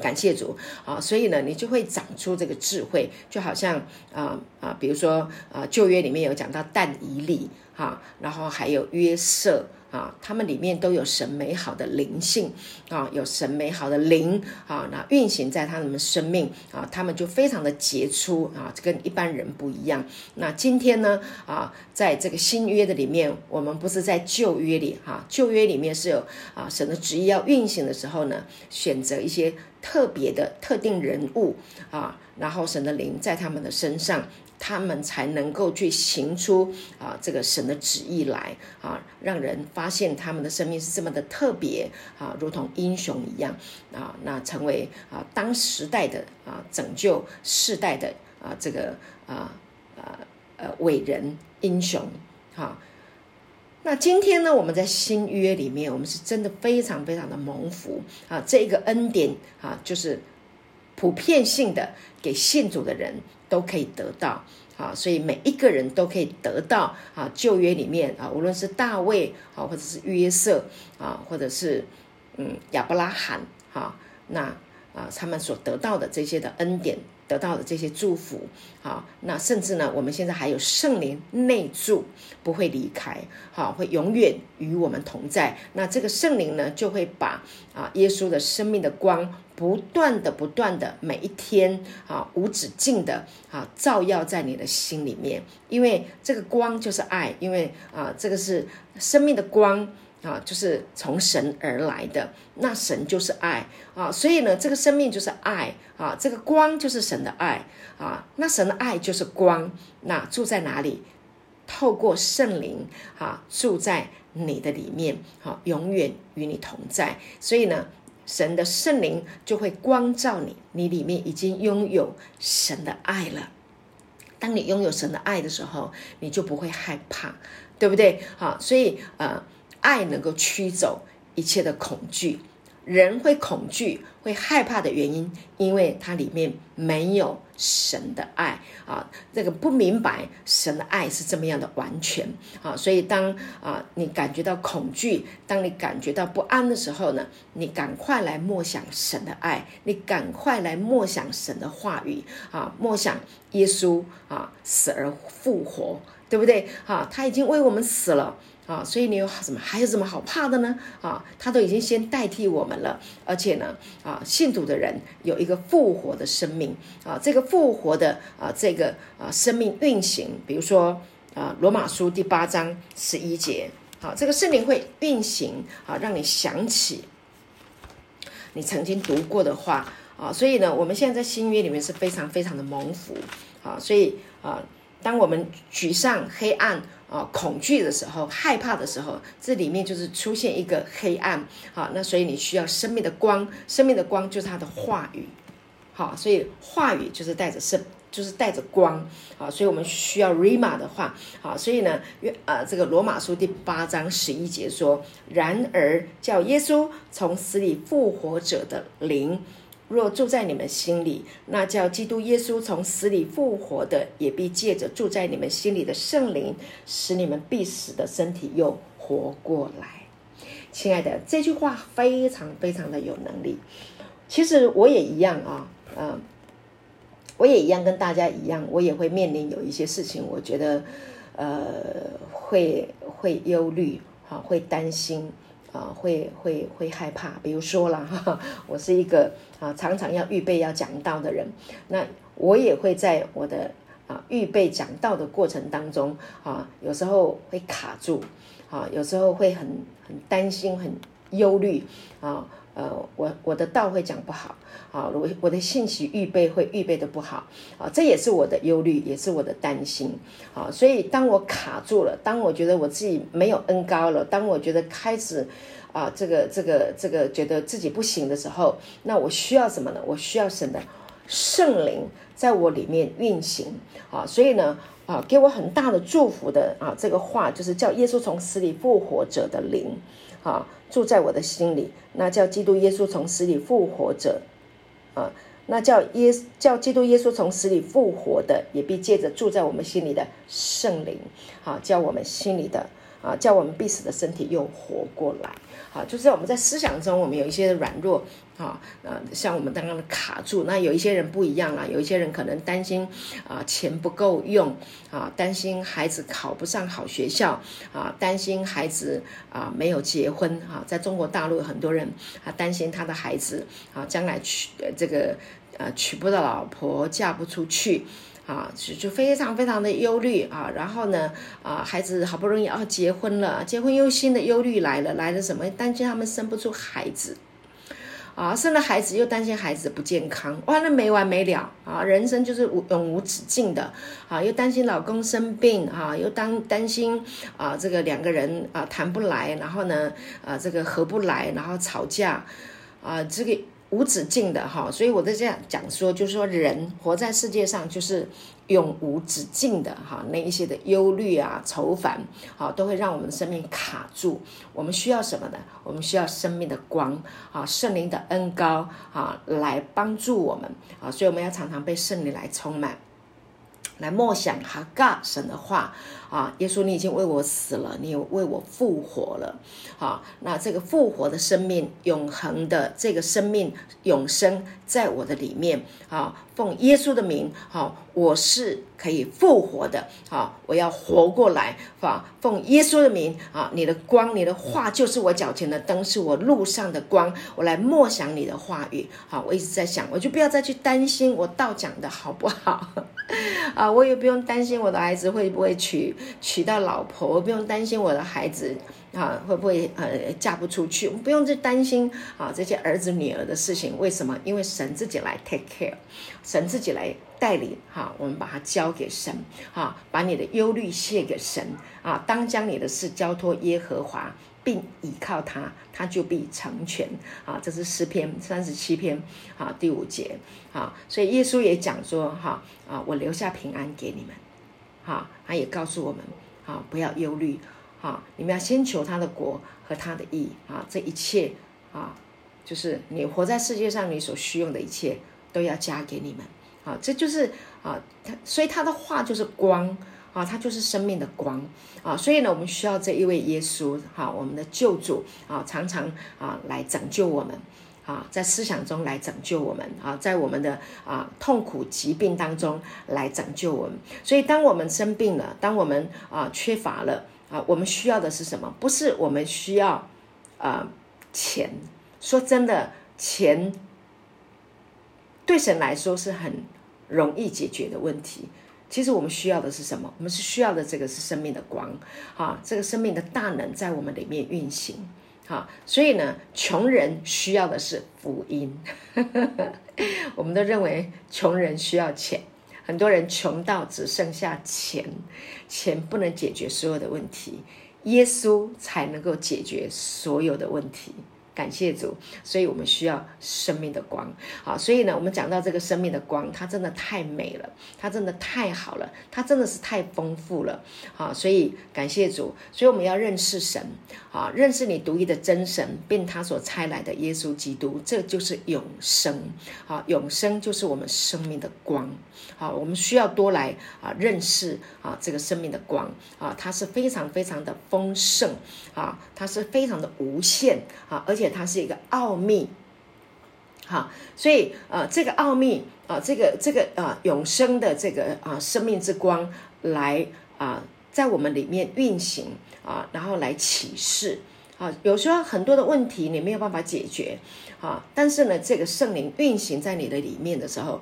感谢主啊，所以呢，你就会长出这个智慧，就好像啊啊，比如说啊，旧约里面有讲到但以理哈，然后还有约瑟。啊，他们里面都有神美好的灵性啊，有神美好的灵啊，那运行在他们生命啊，他们就非常的杰出啊，跟一般人不一样。那今天呢啊，在这个新约的里面，我们不是在旧约里哈，旧约里面是有啊神的旨意要运行的时候呢，选择一些特别的特定人物啊，然后神的灵在他们的身上。他们才能够去行出啊这个神的旨意来啊，让人发现他们的生命是这么的特别啊，如同英雄一样啊，那成为啊当时代的啊拯救世代的啊这个啊啊呃伟人英雄哈。那今天呢，我们在新约里面，我们是真的非常非常的蒙福啊，这个恩典啊就是。普遍性的给信主的人都可以得到。啊，所以每一个人都可以得到啊，旧约里面啊，无论是大卫啊，或者是约瑟啊，或者是嗯亚伯拉罕哈，那啊他们所得到的这些的恩典。得到的这些祝福，好，那甚至呢，我们现在还有圣灵内住，不会离开，好，会永远与我们同在。那这个圣灵呢，就会把啊耶稣的生命的光，不断的、不断的，每一天啊无止境的啊照耀在你的心里面，因为这个光就是爱，因为啊这个是生命的光。啊，就是从神而来的，那神就是爱啊，所以呢，这个生命就是爱啊，这个光就是神的爱啊，那神的爱就是光，那住在哪里？透过圣灵啊，住在你的里面，好，永远与你同在。所以呢，神的圣灵就会光照你，你里面已经拥有神的爱了。当你拥有神的爱的时候，你就不会害怕，对不对？好，所以呃。爱能够驱走一切的恐惧，人会恐惧、会害怕的原因，因为它里面没有神的爱啊，这个不明白神的爱是这么样的完全啊，所以当啊你感觉到恐惧，当你感觉到不安的时候呢，你赶快来默想神的爱，你赶快来默想神的话语啊，默想耶稣啊死而复活，对不对？啊，他已经为我们死了。啊，所以你有什么还有什么好怕的呢？啊，他都已经先代替我们了，而且呢，啊，信主的人有一个复活的生命啊，这个复活的啊，这个啊生命运行，比如说啊，罗马书第八章十一节，好，这个圣灵会运行啊，让你想起你曾经读过的话啊，所以呢，我们现在在新约里面是非常非常的蒙福啊，所以啊，当我们沮丧、黑暗。啊，恐惧的时候，害怕的时候，这里面就是出现一个黑暗。好，那所以你需要生命的光，生命的光就是他的话语。好，所以话语就是带着生，就是带着光。好，所以我们需要 rima 的话。好，所以呢，约呃，这个罗马书第八章十一节说：“然而叫耶稣从死里复活者的灵。”若住在你们心里，那叫基督耶稣从死里复活的，也必借着住在你们心里的圣灵，使你们必死的身体又活过来。亲爱的，这句话非常非常的有能力。其实我也一样啊，嗯，我也一样，跟大家一样，我也会面临有一些事情，我觉得呃会会忧虑，哈，会担心。啊，会会会害怕，比如说了哈，我是一个啊常常要预备要讲道的人，那我也会在我的啊预备讲道的过程当中啊，有时候会卡住，啊，有时候会很很担心，很忧虑啊。呃，我我的道会讲不好，啊，我我的信息预备会预备的不好，啊，这也是我的忧虑，也是我的担心，啊，所以当我卡住了，当我觉得我自己没有恩高了，当我觉得开始啊，这个这个这个觉得自己不行的时候，那我需要什么呢？我需要神的圣灵在我里面运行，啊，所以呢，啊，给我很大的祝福的啊，这个话就是叫耶稣从死里复活者的灵。啊，住在我的心里，那叫基督耶稣从死里复活者，啊，那叫耶叫基督耶稣从死里复活的，也必借着住在我们心里的圣灵，好，叫我们心里的啊，叫我们必死的身体又活过来。好，就是我们在思想中，我们有一些软弱，啊，呃，像我们刚刚的卡住，那有一些人不一样啦，有一些人可能担心啊钱不够用，啊，担心孩子考不上好学校，啊，担心孩子啊没有结婚，啊，在中国大陆有很多人啊担心他的孩子啊将来娶这个呃娶不到老婆，嫁不出去。啊，就就非常非常的忧虑啊，然后呢，啊，孩子好不容易要结婚了，结婚又新的忧虑来了，来了什么？担心他们生不出孩子，啊，生了孩子又担心孩子不健康，哇，那没完没了啊，人生就是无永无止境的啊，又担心老公生病啊，又担担心啊，这个两个人啊谈不来，然后呢，啊，这个合不来，然后吵架，啊，这个无止境的哈，所以我在这样讲说，就是说人活在世界上就是永无止境的哈，那一些的忧虑啊、愁烦，啊都会让我们的生命卡住。我们需要什么呢？我们需要生命的光啊，圣灵的恩高啊，来帮助我们啊，所以我们要常常被圣灵来充满。来默想哈嘎神的话。啊，耶稣，你已经为我死了，你为我复活了，好，那这个复活的生命，永恒的这个生命永生在我的里面。啊，奉耶稣的名，好，我是可以复活的，好，我要活过来，啊，奉耶稣的名啊，你的光，你的话就是我脚前的灯，是我路上的光，我来默想你的话语，好，我一直在想，我就不要再去担心我道讲的好不好。啊，我也不用担心我的孩子会不会娶娶到老婆，我不用担心我的孩子啊会不会呃嫁不出去，我不用去担心啊这些儿子女儿的事情。为什么？因为神自己来 take care，神自己来带领哈，我们把它交给神哈，把你的忧虑卸给神啊，当将你的事交托耶和华。并倚靠他，他就必成全啊！这是诗篇三十七篇啊第五节啊，所以耶稣也讲说哈啊，我留下平安给你们，哈，他也告诉我们啊，不要忧虑哈，你们要先求他的国和他的义啊，这一切啊，就是你活在世界上你所需用的一切都要加给你们啊，这就是啊，他所以他的话就是光。啊，他就是生命的光啊，所以呢，我们需要这一位耶稣哈，我们的救主啊，常常啊来拯救我们啊，在思想中来拯救我们啊，在我们的啊痛苦疾病当中来拯救我们。所以，当我们生病了，当我们啊缺乏了啊，我们需要的是什么？不是我们需要啊钱。说真的，钱对神来说是很容易解决的问题。其实我们需要的是什么？我们是需要的这个是生命的光，哈，这个生命的大能在我们里面运行，哈，所以呢，穷人需要的是福音。我们都认为穷人需要钱，很多人穷到只剩下钱，钱不能解决所有的问题，耶稣才能够解决所有的问题。感谢主，所以我们需要生命的光。好，所以呢，我们讲到这个生命的光，它真的太美了，它真的太好了，它真的是太丰富了。好，所以感谢主，所以我们要认识神，好，认识你独一的真神，并他所差来的耶稣基督，这就是永生。好，永生就是我们生命的光。好，我们需要多来啊认识啊这个生命的光啊，它是非常非常的丰盛啊，它是非常的无限啊，而且。且它是一个奥秘，好，所以呃，这个奥秘啊，这个这个啊，永生的这个啊，生命之光来啊，在我们里面运行啊，然后来启示啊，有时候很多的问题你没有办法解决啊，但是呢，这个圣灵运行在你的里面的时候，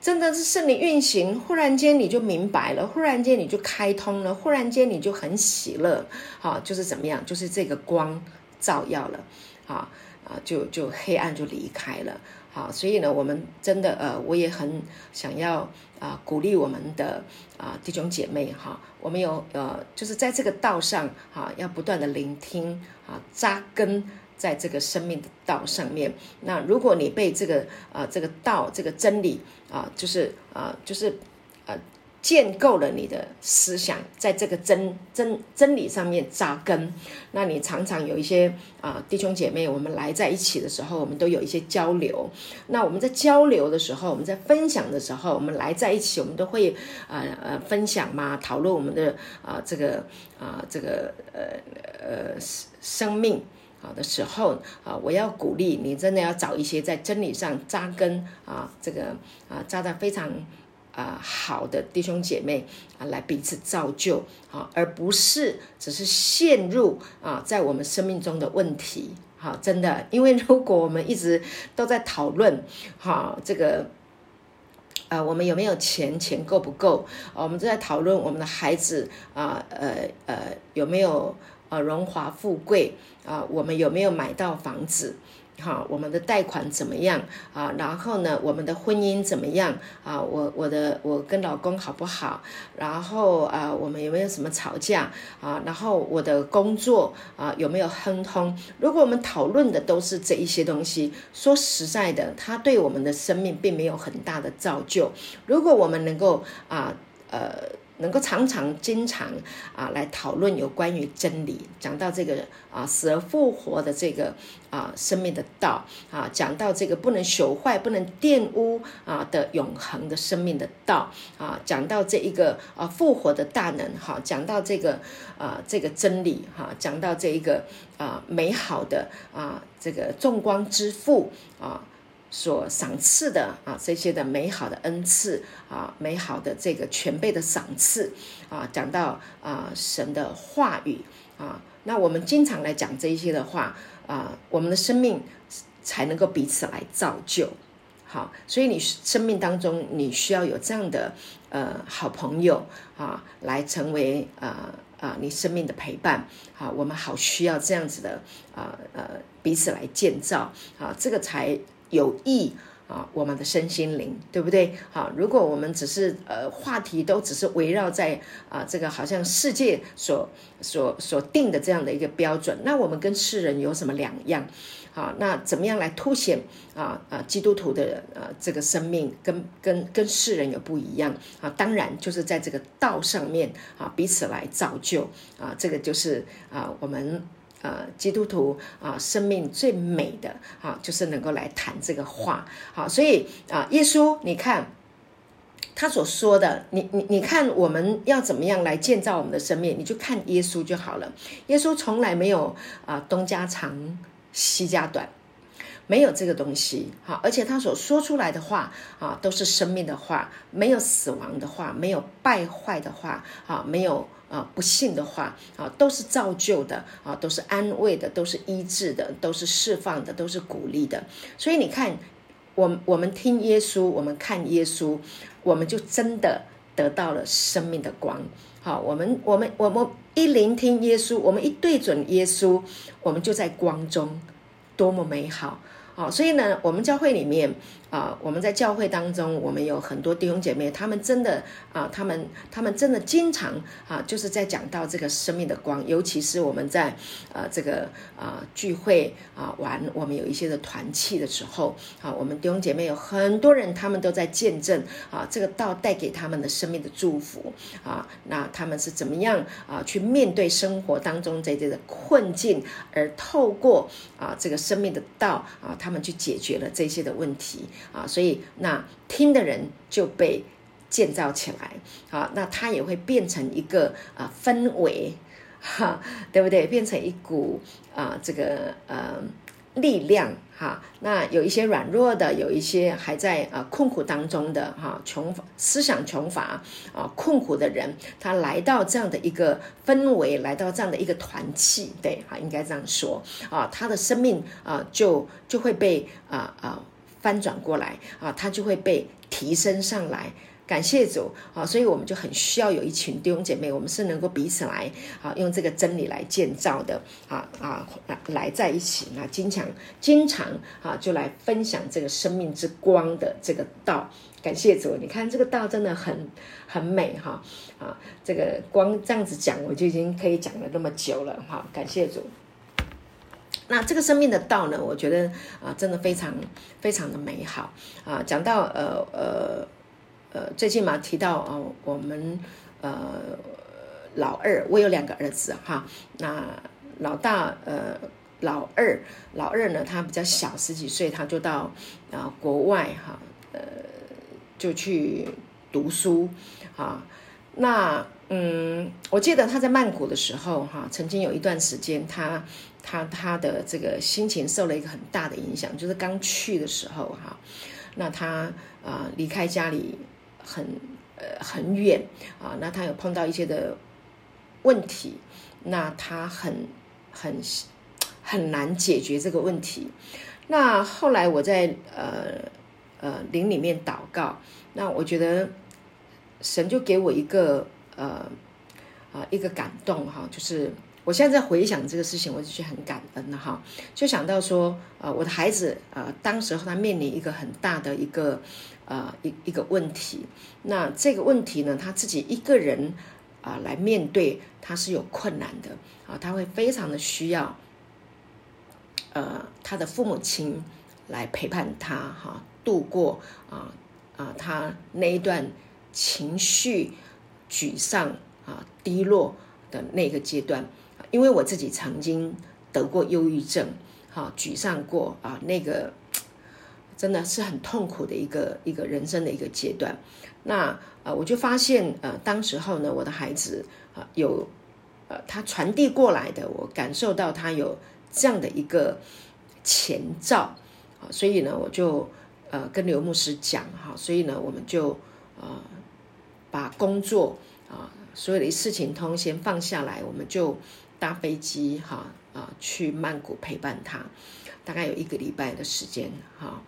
真的是圣灵运行，忽然间你就明白了，忽然间你就开通了，忽然间你就很喜乐，好，就是怎么样，就是这个光。照耀了，啊啊，就就黑暗就离开了，好，所以呢，我们真的呃，我也很想要啊，鼓励我们的啊弟兄姐妹哈，我们有呃，就是在这个道上哈，要不断的聆听啊，扎根在这个生命的道上面。那如果你被这个啊这个道这个真理啊，就是啊就是呃。建构了你的思想，在这个真真真理上面扎根。那你常常有一些啊弟兄姐妹，我们来在一起的时候，我们都有一些交流。那我们在交流的时候，我们在分享的时候，我们来在一起，我们都会呃呃分享嘛，讨论我们的啊这个啊这个呃呃生命啊的时候啊，我要鼓励你，真的要找一些在真理上扎根啊，这个啊扎的非常。啊，好的弟兄姐妹啊，来彼此造就啊，而不是只是陷入啊，在我们生命中的问题。好，真的，因为如果我们一直都在讨论，哈，这个，呃，我们有没有钱，钱够不够？我们都在讨论我们的孩子啊，呃呃，有没有呃荣华富贵啊？我们有没有买到房子？哈，我们的贷款怎么样啊？然后呢，我们的婚姻怎么样啊？我我的我跟老公好不好？然后啊，我们有没有什么吵架啊？然后我的工作啊有没有亨通？如果我们讨论的都是这一些东西，说实在的，它对我们的生命并没有很大的造就。如果我们能够啊呃。能够常常、经常啊来讨论有关于真理，讲到这个啊死而复活的这个啊生命的道啊，讲到这个不能朽坏、不能玷污啊的永恒的生命的道啊，讲到这一个啊复活的大能哈，讲到这个啊这个真理哈，讲到这一个啊美好的啊这个众光之父啊。所赏赐的啊，这些的美好的恩赐啊，美好的这个全备的赏赐啊，讲到啊神的话语啊，那我们经常来讲这一些的话啊，我们的生命才能够彼此来造就。好，所以你生命当中你需要有这样的呃好朋友啊，来成为啊啊你生命的陪伴。啊，我们好需要这样子的啊呃彼此来建造啊，这个才。有益啊，我们的身心灵，对不对？好，如果我们只是呃话题都只是围绕在啊这个好像世界所所所定的这样的一个标准，那我们跟世人有什么两样？好，那怎么样来凸显啊啊基督徒的呃这个生命跟跟跟世人有不一样啊？当然就是在这个道上面啊彼此来造就啊，这个就是啊我们。呃，基督徒啊，生命最美的啊，就是能够来谈这个话。好，所以啊，耶稣，你看他所说的，你你你看，我们要怎么样来建造我们的生命？你就看耶稣就好了。耶稣从来没有啊东家长西家短，没有这个东西。哈，而且他所说出来的话啊，都是生命的话，没有死亡的话，没有败坏的话啊，没有。啊，不幸的话啊，都是造就的啊，都是安慰的，都是医治的，都是释放的，都是鼓励的。所以你看，我我们听耶稣，我们看耶稣，我们就真的得到了生命的光。好，我们我们我们一聆听耶稣，我们一对准耶稣，我们就在光中，多么美好！好，所以呢，我们教会里面。啊，我们在教会当中，我们有很多弟兄姐妹，他们真的啊，他们他们真的经常啊，就是在讲到这个生命的光，尤其是我们在呃这个啊聚会啊玩，我们有一些的团契的时候啊，我们弟兄姐妹有很多人，他们都在见证啊这个道带给他们的生命的祝福啊，那他们是怎么样啊去面对生活当中这些的困境，而透过啊这个生命的道啊，他们去解决了这些的问题。啊，所以那听的人就被建造起来，好，那它也会变成一个啊氛围，哈，对不对？变成一股啊这个呃力量，哈。那有一些软弱的，有一些还在啊困苦当中的哈穷思想穷乏啊困苦的人，他来到这样的一个氛围，来到这样的一个团契，对，哈，应该这样说啊，他的生命啊就就会被啊啊。翻转过来啊，他就会被提升上来。感谢主啊，所以我们就很需要有一群弟兄姐妹，我们是能够彼此来啊，用这个真理来建造的啊啊，来在一起，那经常经常啊，就来分享这个生命之光的这个道。感谢主，你看这个道真的很很美哈啊，这个光这样子讲，我就已经可以讲了那么久了哈。感谢主。那这个生命的道呢？我觉得啊，真的非常非常的美好啊。讲到呃呃呃，最近嘛提到啊，我们呃老二，我有两个儿子哈。那老大呃老二老二呢，他比较小，十几岁，他就到啊国外哈，呃就去读书啊。那嗯，我记得他在曼谷的时候哈，曾经有一段时间。他他他的这个心情受了一个很大的影响，就是刚去的时候哈，那他啊离开家里很呃很远啊，那他有碰到一些的问题，那他很很很难解决这个问题。那后来我在呃呃灵里面祷告，那我觉得神就给我一个呃啊一个感动哈，就是。我现在在回想这个事情，我就觉得很感恩了哈。就想到说，呃，我的孩子，呃，当时候他面临一个很大的一个，呃，一一个问题。那这个问题呢，他自己一个人啊来面对，他是有困难的啊，他会非常的需要，呃，他的父母亲来陪伴他哈，度过啊啊他那一段情绪沮丧啊低落的那个阶段。因为我自己曾经得过忧郁症，哈，沮丧过啊，那个真的是很痛苦的一个一个人生的一个阶段。那呃，我就发现呃，当时候呢，我的孩子啊，有呃，他传递过来的，我感受到他有这样的一个前兆啊，所以呢，我就呃跟刘牧师讲哈，所以呢，我们就呃把工作啊所有的事情通先放下来，我们就。搭飞机哈啊去曼谷陪伴他，大概有一个礼拜的时间哈。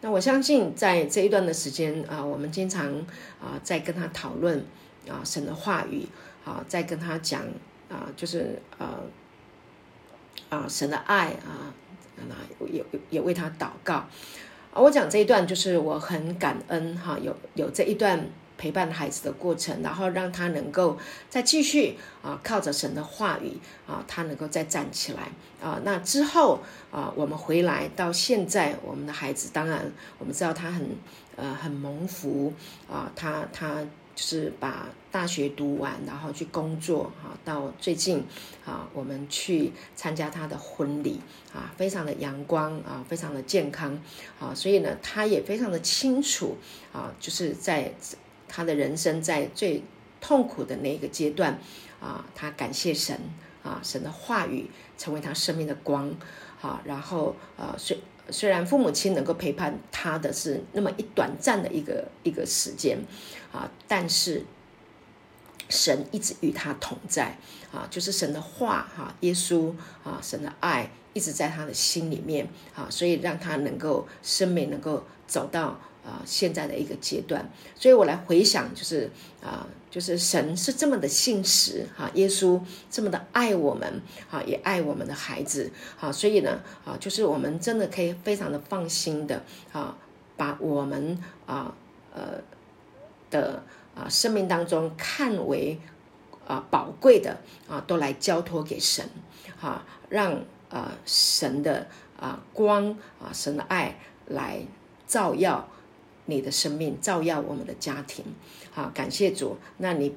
那我相信在这一段的时间啊，我们经常啊在跟他讨论啊神的话语啊，在跟他讲啊就是呃啊神的爱啊，那也也为他祷告啊。我讲这一段就是我很感恩哈，有有这一段。陪伴孩子的过程，然后让他能够再继续啊，靠着神的话语啊，他能够再站起来啊。那之后啊，我们回来到现在，我们的孩子当然我们知道他很呃很蒙福啊，他他就是把大学读完，然后去工作啊，到最近啊，我们去参加他的婚礼啊，非常的阳光啊，非常的健康啊，所以呢，他也非常的清楚啊，就是在。他的人生在最痛苦的那一个阶段，啊，他感谢神啊，神的话语成为他生命的光，啊，然后呃，虽虽然父母亲能够陪伴他的是那么一短暂的一个一个时间，啊，但是神一直与他同在，啊，就是神的话哈，耶稣啊，神的爱一直在他的心里面，啊，所以让他能够生命能够走到。啊，现在的一个阶段，所以我来回想，就是啊，就是神是这么的信实哈，耶稣这么的爱我们啊，也爱我们的孩子啊，所以呢啊，就是我们真的可以非常的放心的啊，把我们啊呃的啊生命当中看为啊宝贵的啊，都来交托给神啊，让啊神的啊光啊神的爱来照耀。你的生命照耀我们的家庭，好，感谢主。那你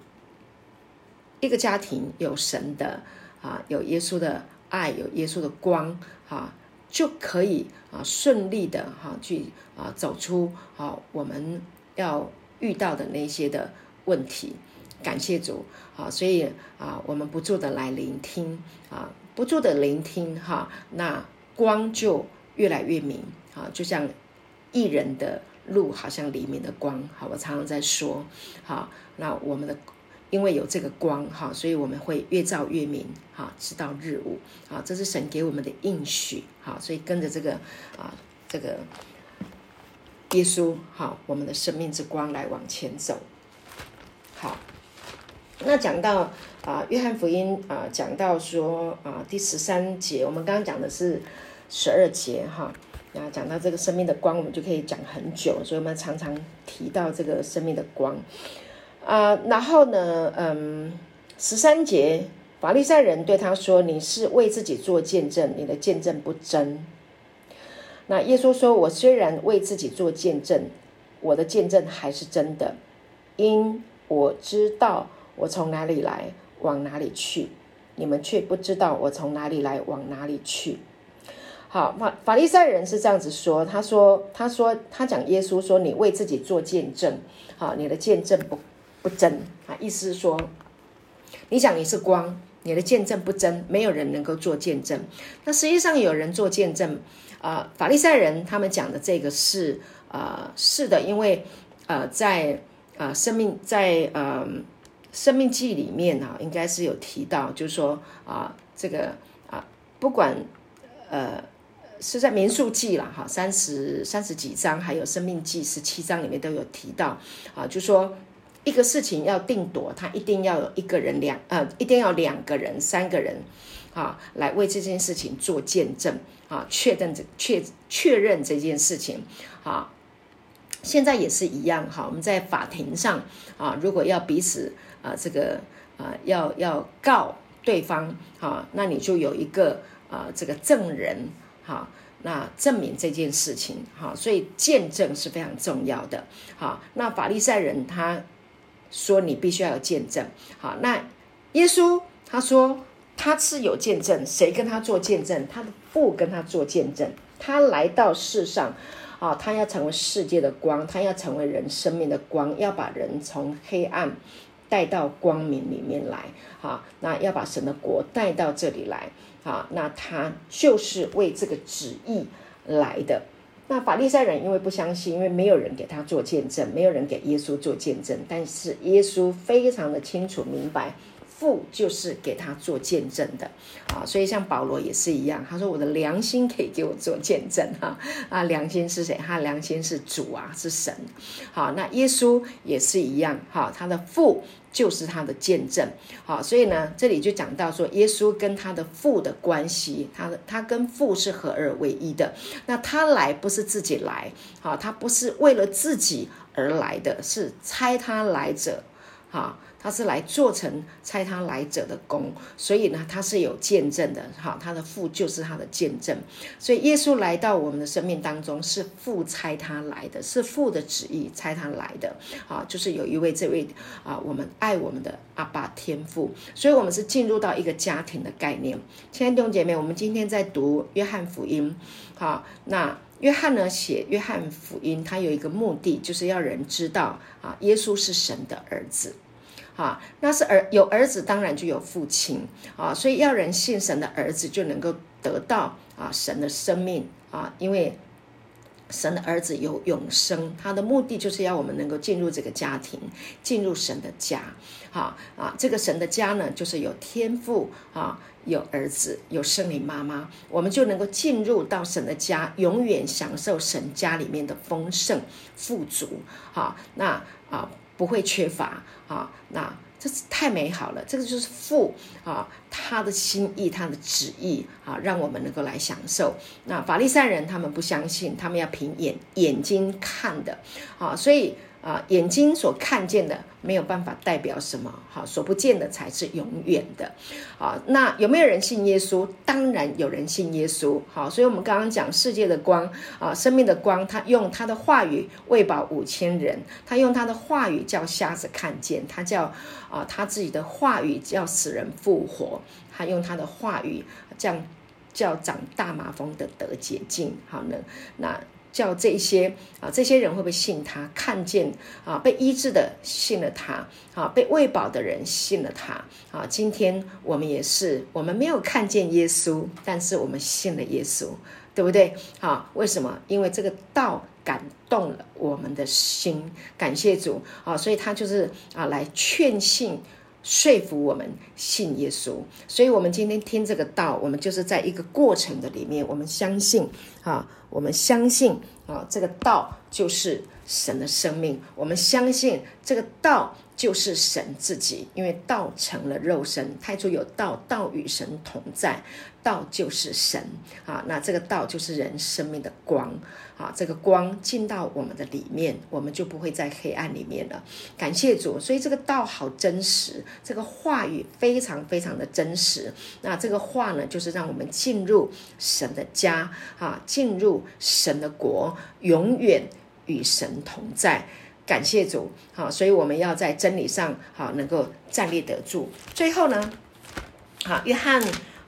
一个家庭有神的啊，有耶稣的爱，有耶稣的光，啊，就可以啊顺利的哈去啊走出啊我们要遇到的那些的问题。感谢主，啊，所以啊我们不住的来聆听啊，不住的聆听哈，那光就越来越明啊，就像一人的。路好像黎明的光，好，我常常在说，好，那我们的因为有这个光，哈，所以我们会越照越明，哈，直到日午，好，这是神给我们的应许，好，所以跟着这个啊，这个耶稣，好，我们的生命之光来往前走，好，那讲到啊，约翰福音啊，讲到说啊，第十三节，我们刚刚讲的是十二节，哈。那讲到这个生命的光，我们就可以讲很久，所以我们常常提到这个生命的光啊。然后呢，嗯，十三节，法利赛人对他说：“你是为自己做见证，你的见证不真。”那耶稣说：“我虽然为自己做见证，我的见证还是真的，因我知道我从哪里来，往哪里去，你们却不知道我从哪里来，往哪里去。”好，法法利赛人是这样子说，他说，他说，他讲耶稣说，你为自己做见证，好，你的见证不不真啊，意思是说，你讲你是光，你的见证不真，没有人能够做见证。那实际上有人做见证啊，法利赛人他们讲的这个是啊，是的，因为呃，在啊生命在呃生命记里面啊，应该是有提到，就是说啊，这个啊，不管呃。是在民数记了哈，三十三十几章，还有生命记十七章里面都有提到啊，就说一个事情要定夺，他一定要有一个人两呃，一定要两个人、三个人啊，来为这件事情做见证啊，确认这确确认这件事情啊。现在也是一样哈，我们在法庭上啊，如果要彼此啊这个啊要要告对方啊，那你就有一个啊这个证人哈，那证明这件事情哈，所以见证是非常重要的。好，那法利赛人他说你必须要有见证。好，那耶稣他说他是有见证，谁跟他做见证？他的父跟他做见证。他来到世上。啊，他要成为世界的光，他要成为人生命的光，要把人从黑暗带到光明里面来。啊，那要把神的国带到这里来。啊，那他就是为这个旨意来的。那法利赛人因为不相信，因为没有人给他做见证，没有人给耶稣做见证，但是耶稣非常的清楚明白。父就是给他做见证的啊，所以像保罗也是一样，他说我的良心可以给我做见证哈啊，良心是谁？他良心是主啊，是神。好，那耶稣也是一样哈，他的父就是他的见证。好，所以呢，这里就讲到说，耶稣跟他的父的关系，他的他跟父是合二为一的。那他来不是自己来，好，他不是为了自己而来的，是猜他来者，哈。他是来做成猜他来者的功，所以呢，他是有见证的。哈，他的父就是他的见证。所以耶稣来到我们的生命当中，是父猜他来的，是父的旨意猜他来的。啊，就是有一位这位啊，我们爱我们的阿爸天父。所以，我们是进入到一个家庭的概念。亲爱的弟兄姐妹，我们今天在读约翰福音。好，那约翰呢写约翰福音，他有一个目的，就是要人知道啊，耶稣是神的儿子。啊，那是儿有儿子，当然就有父亲啊，所以要人信神的儿子就能够得到啊神的生命啊，因为神的儿子有永生，他的目的就是要我们能够进入这个家庭，进入神的家。好啊，这个神的家呢，就是有天赋啊，有儿子，有圣灵妈妈，我们就能够进入到神的家，永远享受神家里面的丰盛富足。好，那啊。不会缺乏啊，那这是太美好了。这个就是父啊，他的心意，他的旨意啊，让我们能够来享受。那法利赛人他们不相信，他们要凭眼眼睛看的啊，所以。啊，眼睛所看见的没有办法代表什么，好，所不见的才是永远的。好，那有没有人信耶稣？当然有人信耶稣。好，所以我们刚刚讲世界的光啊，生命的光，他用他的话语喂饱五千人，他用他的话语叫瞎子看见，他叫啊他自己的话语叫死人复活，他用他的话语这样叫长大麻风的得洁净。好呢，那。叫这些啊，这些人会不会信他？看见啊，被医治的信了他啊，被喂饱的人信了他啊。今天我们也是，我们没有看见耶稣，但是我们信了耶稣，对不对？好，为什么？因为这个道感动了我们的心，感谢主啊！所以他就是啊，来劝信。说服我们信耶稣，所以，我们今天听这个道，我们就是在一个过程的里面，我们相信啊，我们相信啊，这个道就是神的生命，我们相信这个道。就是神自己，因为道成了肉身，太初有道，道与神同在，道就是神啊。那这个道就是人生命的光啊，这个光进到我们的里面，我们就不会在黑暗里面了。感谢主，所以这个道好真实，这个话语非常非常的真实。那这个话呢，就是让我们进入神的家啊，进入神的国，永远与神同在。感谢主，好，所以我们要在真理上好能够站立得住。最后呢，好，约翰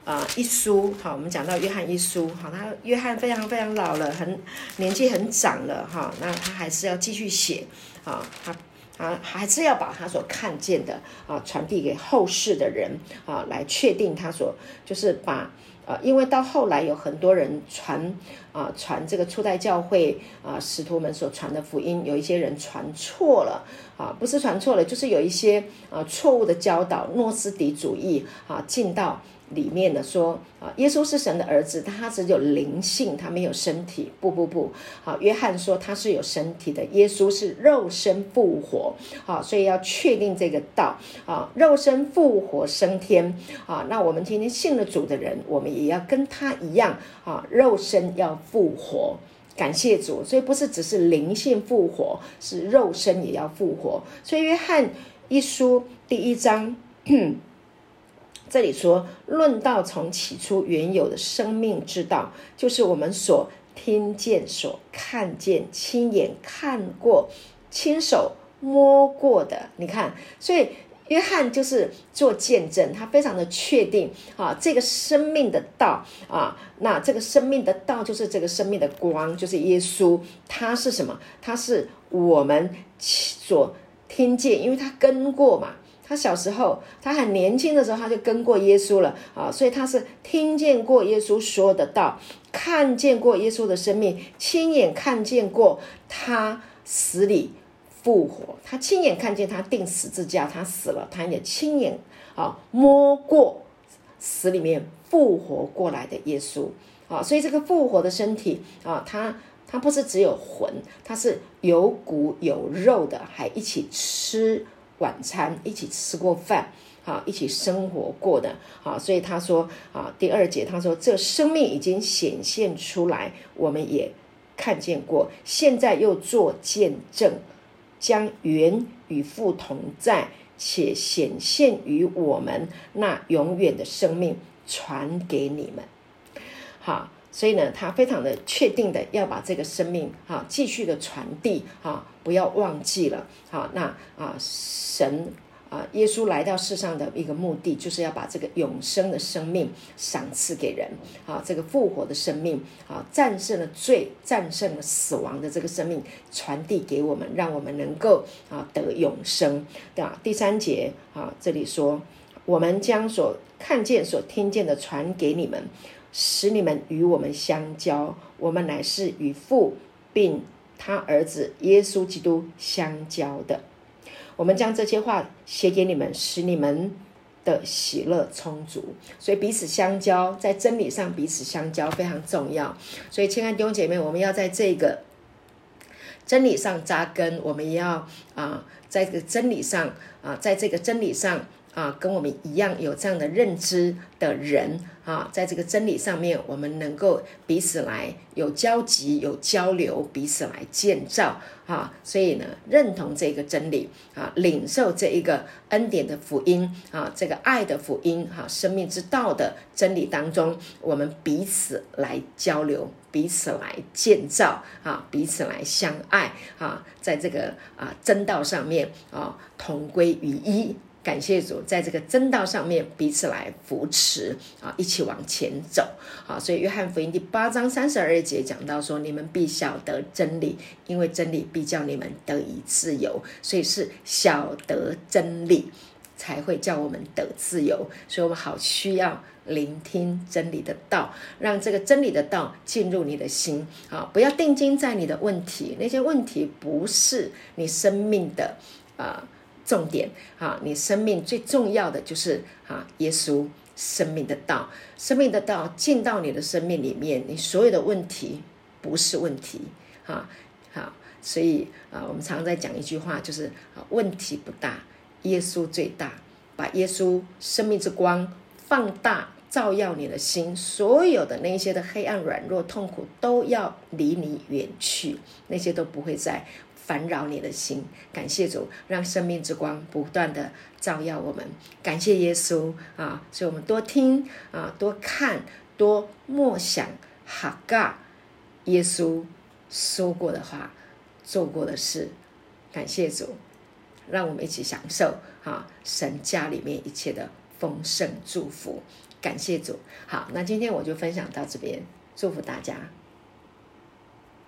啊一书，好，我们讲到约翰一书，好，他约翰非常非常老了，很年纪很长了，哈，那他还是要继续写，啊，他啊还是要把他所看见的啊传递给后世的人啊，来确定他所就是把。啊，因为到后来有很多人传啊传这个初代教会啊使徒们所传的福音，有一些人传错了啊，不是传错了，就是有一些啊错误的教导，诺斯底主义啊进到。里面的说啊，耶稣是神的儿子，他只有灵性，他没有身体。不不不，好，约翰说他是有身体的，耶稣是肉身复活，好，所以要确定这个道啊，肉身复活升天啊。那我们今天信了主的人，我们也要跟他一样啊，肉身要复活，感谢主。所以不是只是灵性复活，是肉身也要复活。所以约翰一书第一章。这里说，论道从起初原有的生命之道，就是我们所听见、所看见、亲眼看过、亲手摸过的。你看，所以约翰就是做见证，他非常的确定啊，这个生命的道啊，那这个生命的道就是这个生命的光，就是耶稣。他是什么？他是我们所听见，因为他跟过嘛。他小时候，他很年轻的时候，他就跟过耶稣了啊，所以他是听见过耶稣说的道，看见过耶稣的生命，亲眼看见过他死里复活，他亲眼看见他钉十字架，他死了，他也亲眼啊摸过死里面复活过来的耶稣啊，所以这个复活的身体啊，他他不是只有魂，他是有骨有肉的，还一起吃。晚餐一起吃过饭，好，一起生活过的，好，所以他说啊，第二节他说，这生命已经显现出来，我们也看见过，现在又做见证，将原与父同在，且显现于我们那永远的生命传给你们，好。所以呢，他非常的确定的要把这个生命哈继续的传递哈，不要忘记了好，那啊神啊耶稣来到世上的一个目的，就是要把这个永生的生命赏赐给人啊，这个复活的生命啊，战胜了罪、战胜了死亡的这个生命传递给我们，让我们能够啊得永生。对？第三节啊，这里说，我们将所看见、所听见的传给你们。使你们与我们相交，我们乃是与父并他儿子耶稣基督相交的。我们将这些话写给你们，使你们的喜乐充足。所以彼此相交，在真理上彼此相交非常重要。所以，亲爱的弟兄姐妹，我们要在这个真理上扎根，我们也要啊，在这个真理上啊，在这个真理上。啊，跟我们一样有这样的认知的人啊，在这个真理上面，我们能够彼此来有交集、有交流，彼此来建造啊。所以呢，认同这个真理啊，领受这一个恩典的福音啊，这个爱的福音哈，生命之道的真理当中，我们彼此来交流，彼此来建造啊，彼此来相爱啊，在这个啊真道上面啊，同归于一。感谢主，在这个真道上面彼此来扶持啊，一起往前走啊。所以约翰福音第八章三十二节讲到说：“你们必晓得真理，因为真理必叫你们得以自由。”所以是晓得真理才会叫我们得自由。所以我们好需要聆听真理的道，让这个真理的道进入你的心啊！不要定睛在你的问题，那些问题不是你生命的啊。重点啊，你生命最重要的就是啊，耶稣生命的道，生命的道进到你的生命里面，你所有的问题不是问题啊，好，所以啊，我们常常在讲一句话，就是啊，问题不大，耶稣最大，把耶稣生命之光放大，照耀你的心，所有的那些的黑暗、软弱、痛苦都要离你远去，那些都不会再。烦扰你的心，感谢主，让生命之光不断的照耀我们。感谢耶稣啊！所以我们多听啊，多看，多默想哈嘎耶稣说过的话，做过的事。感谢主，让我们一起享受啊神家里面一切的丰盛祝福。感谢主。好，那今天我就分享到这边，祝福大家。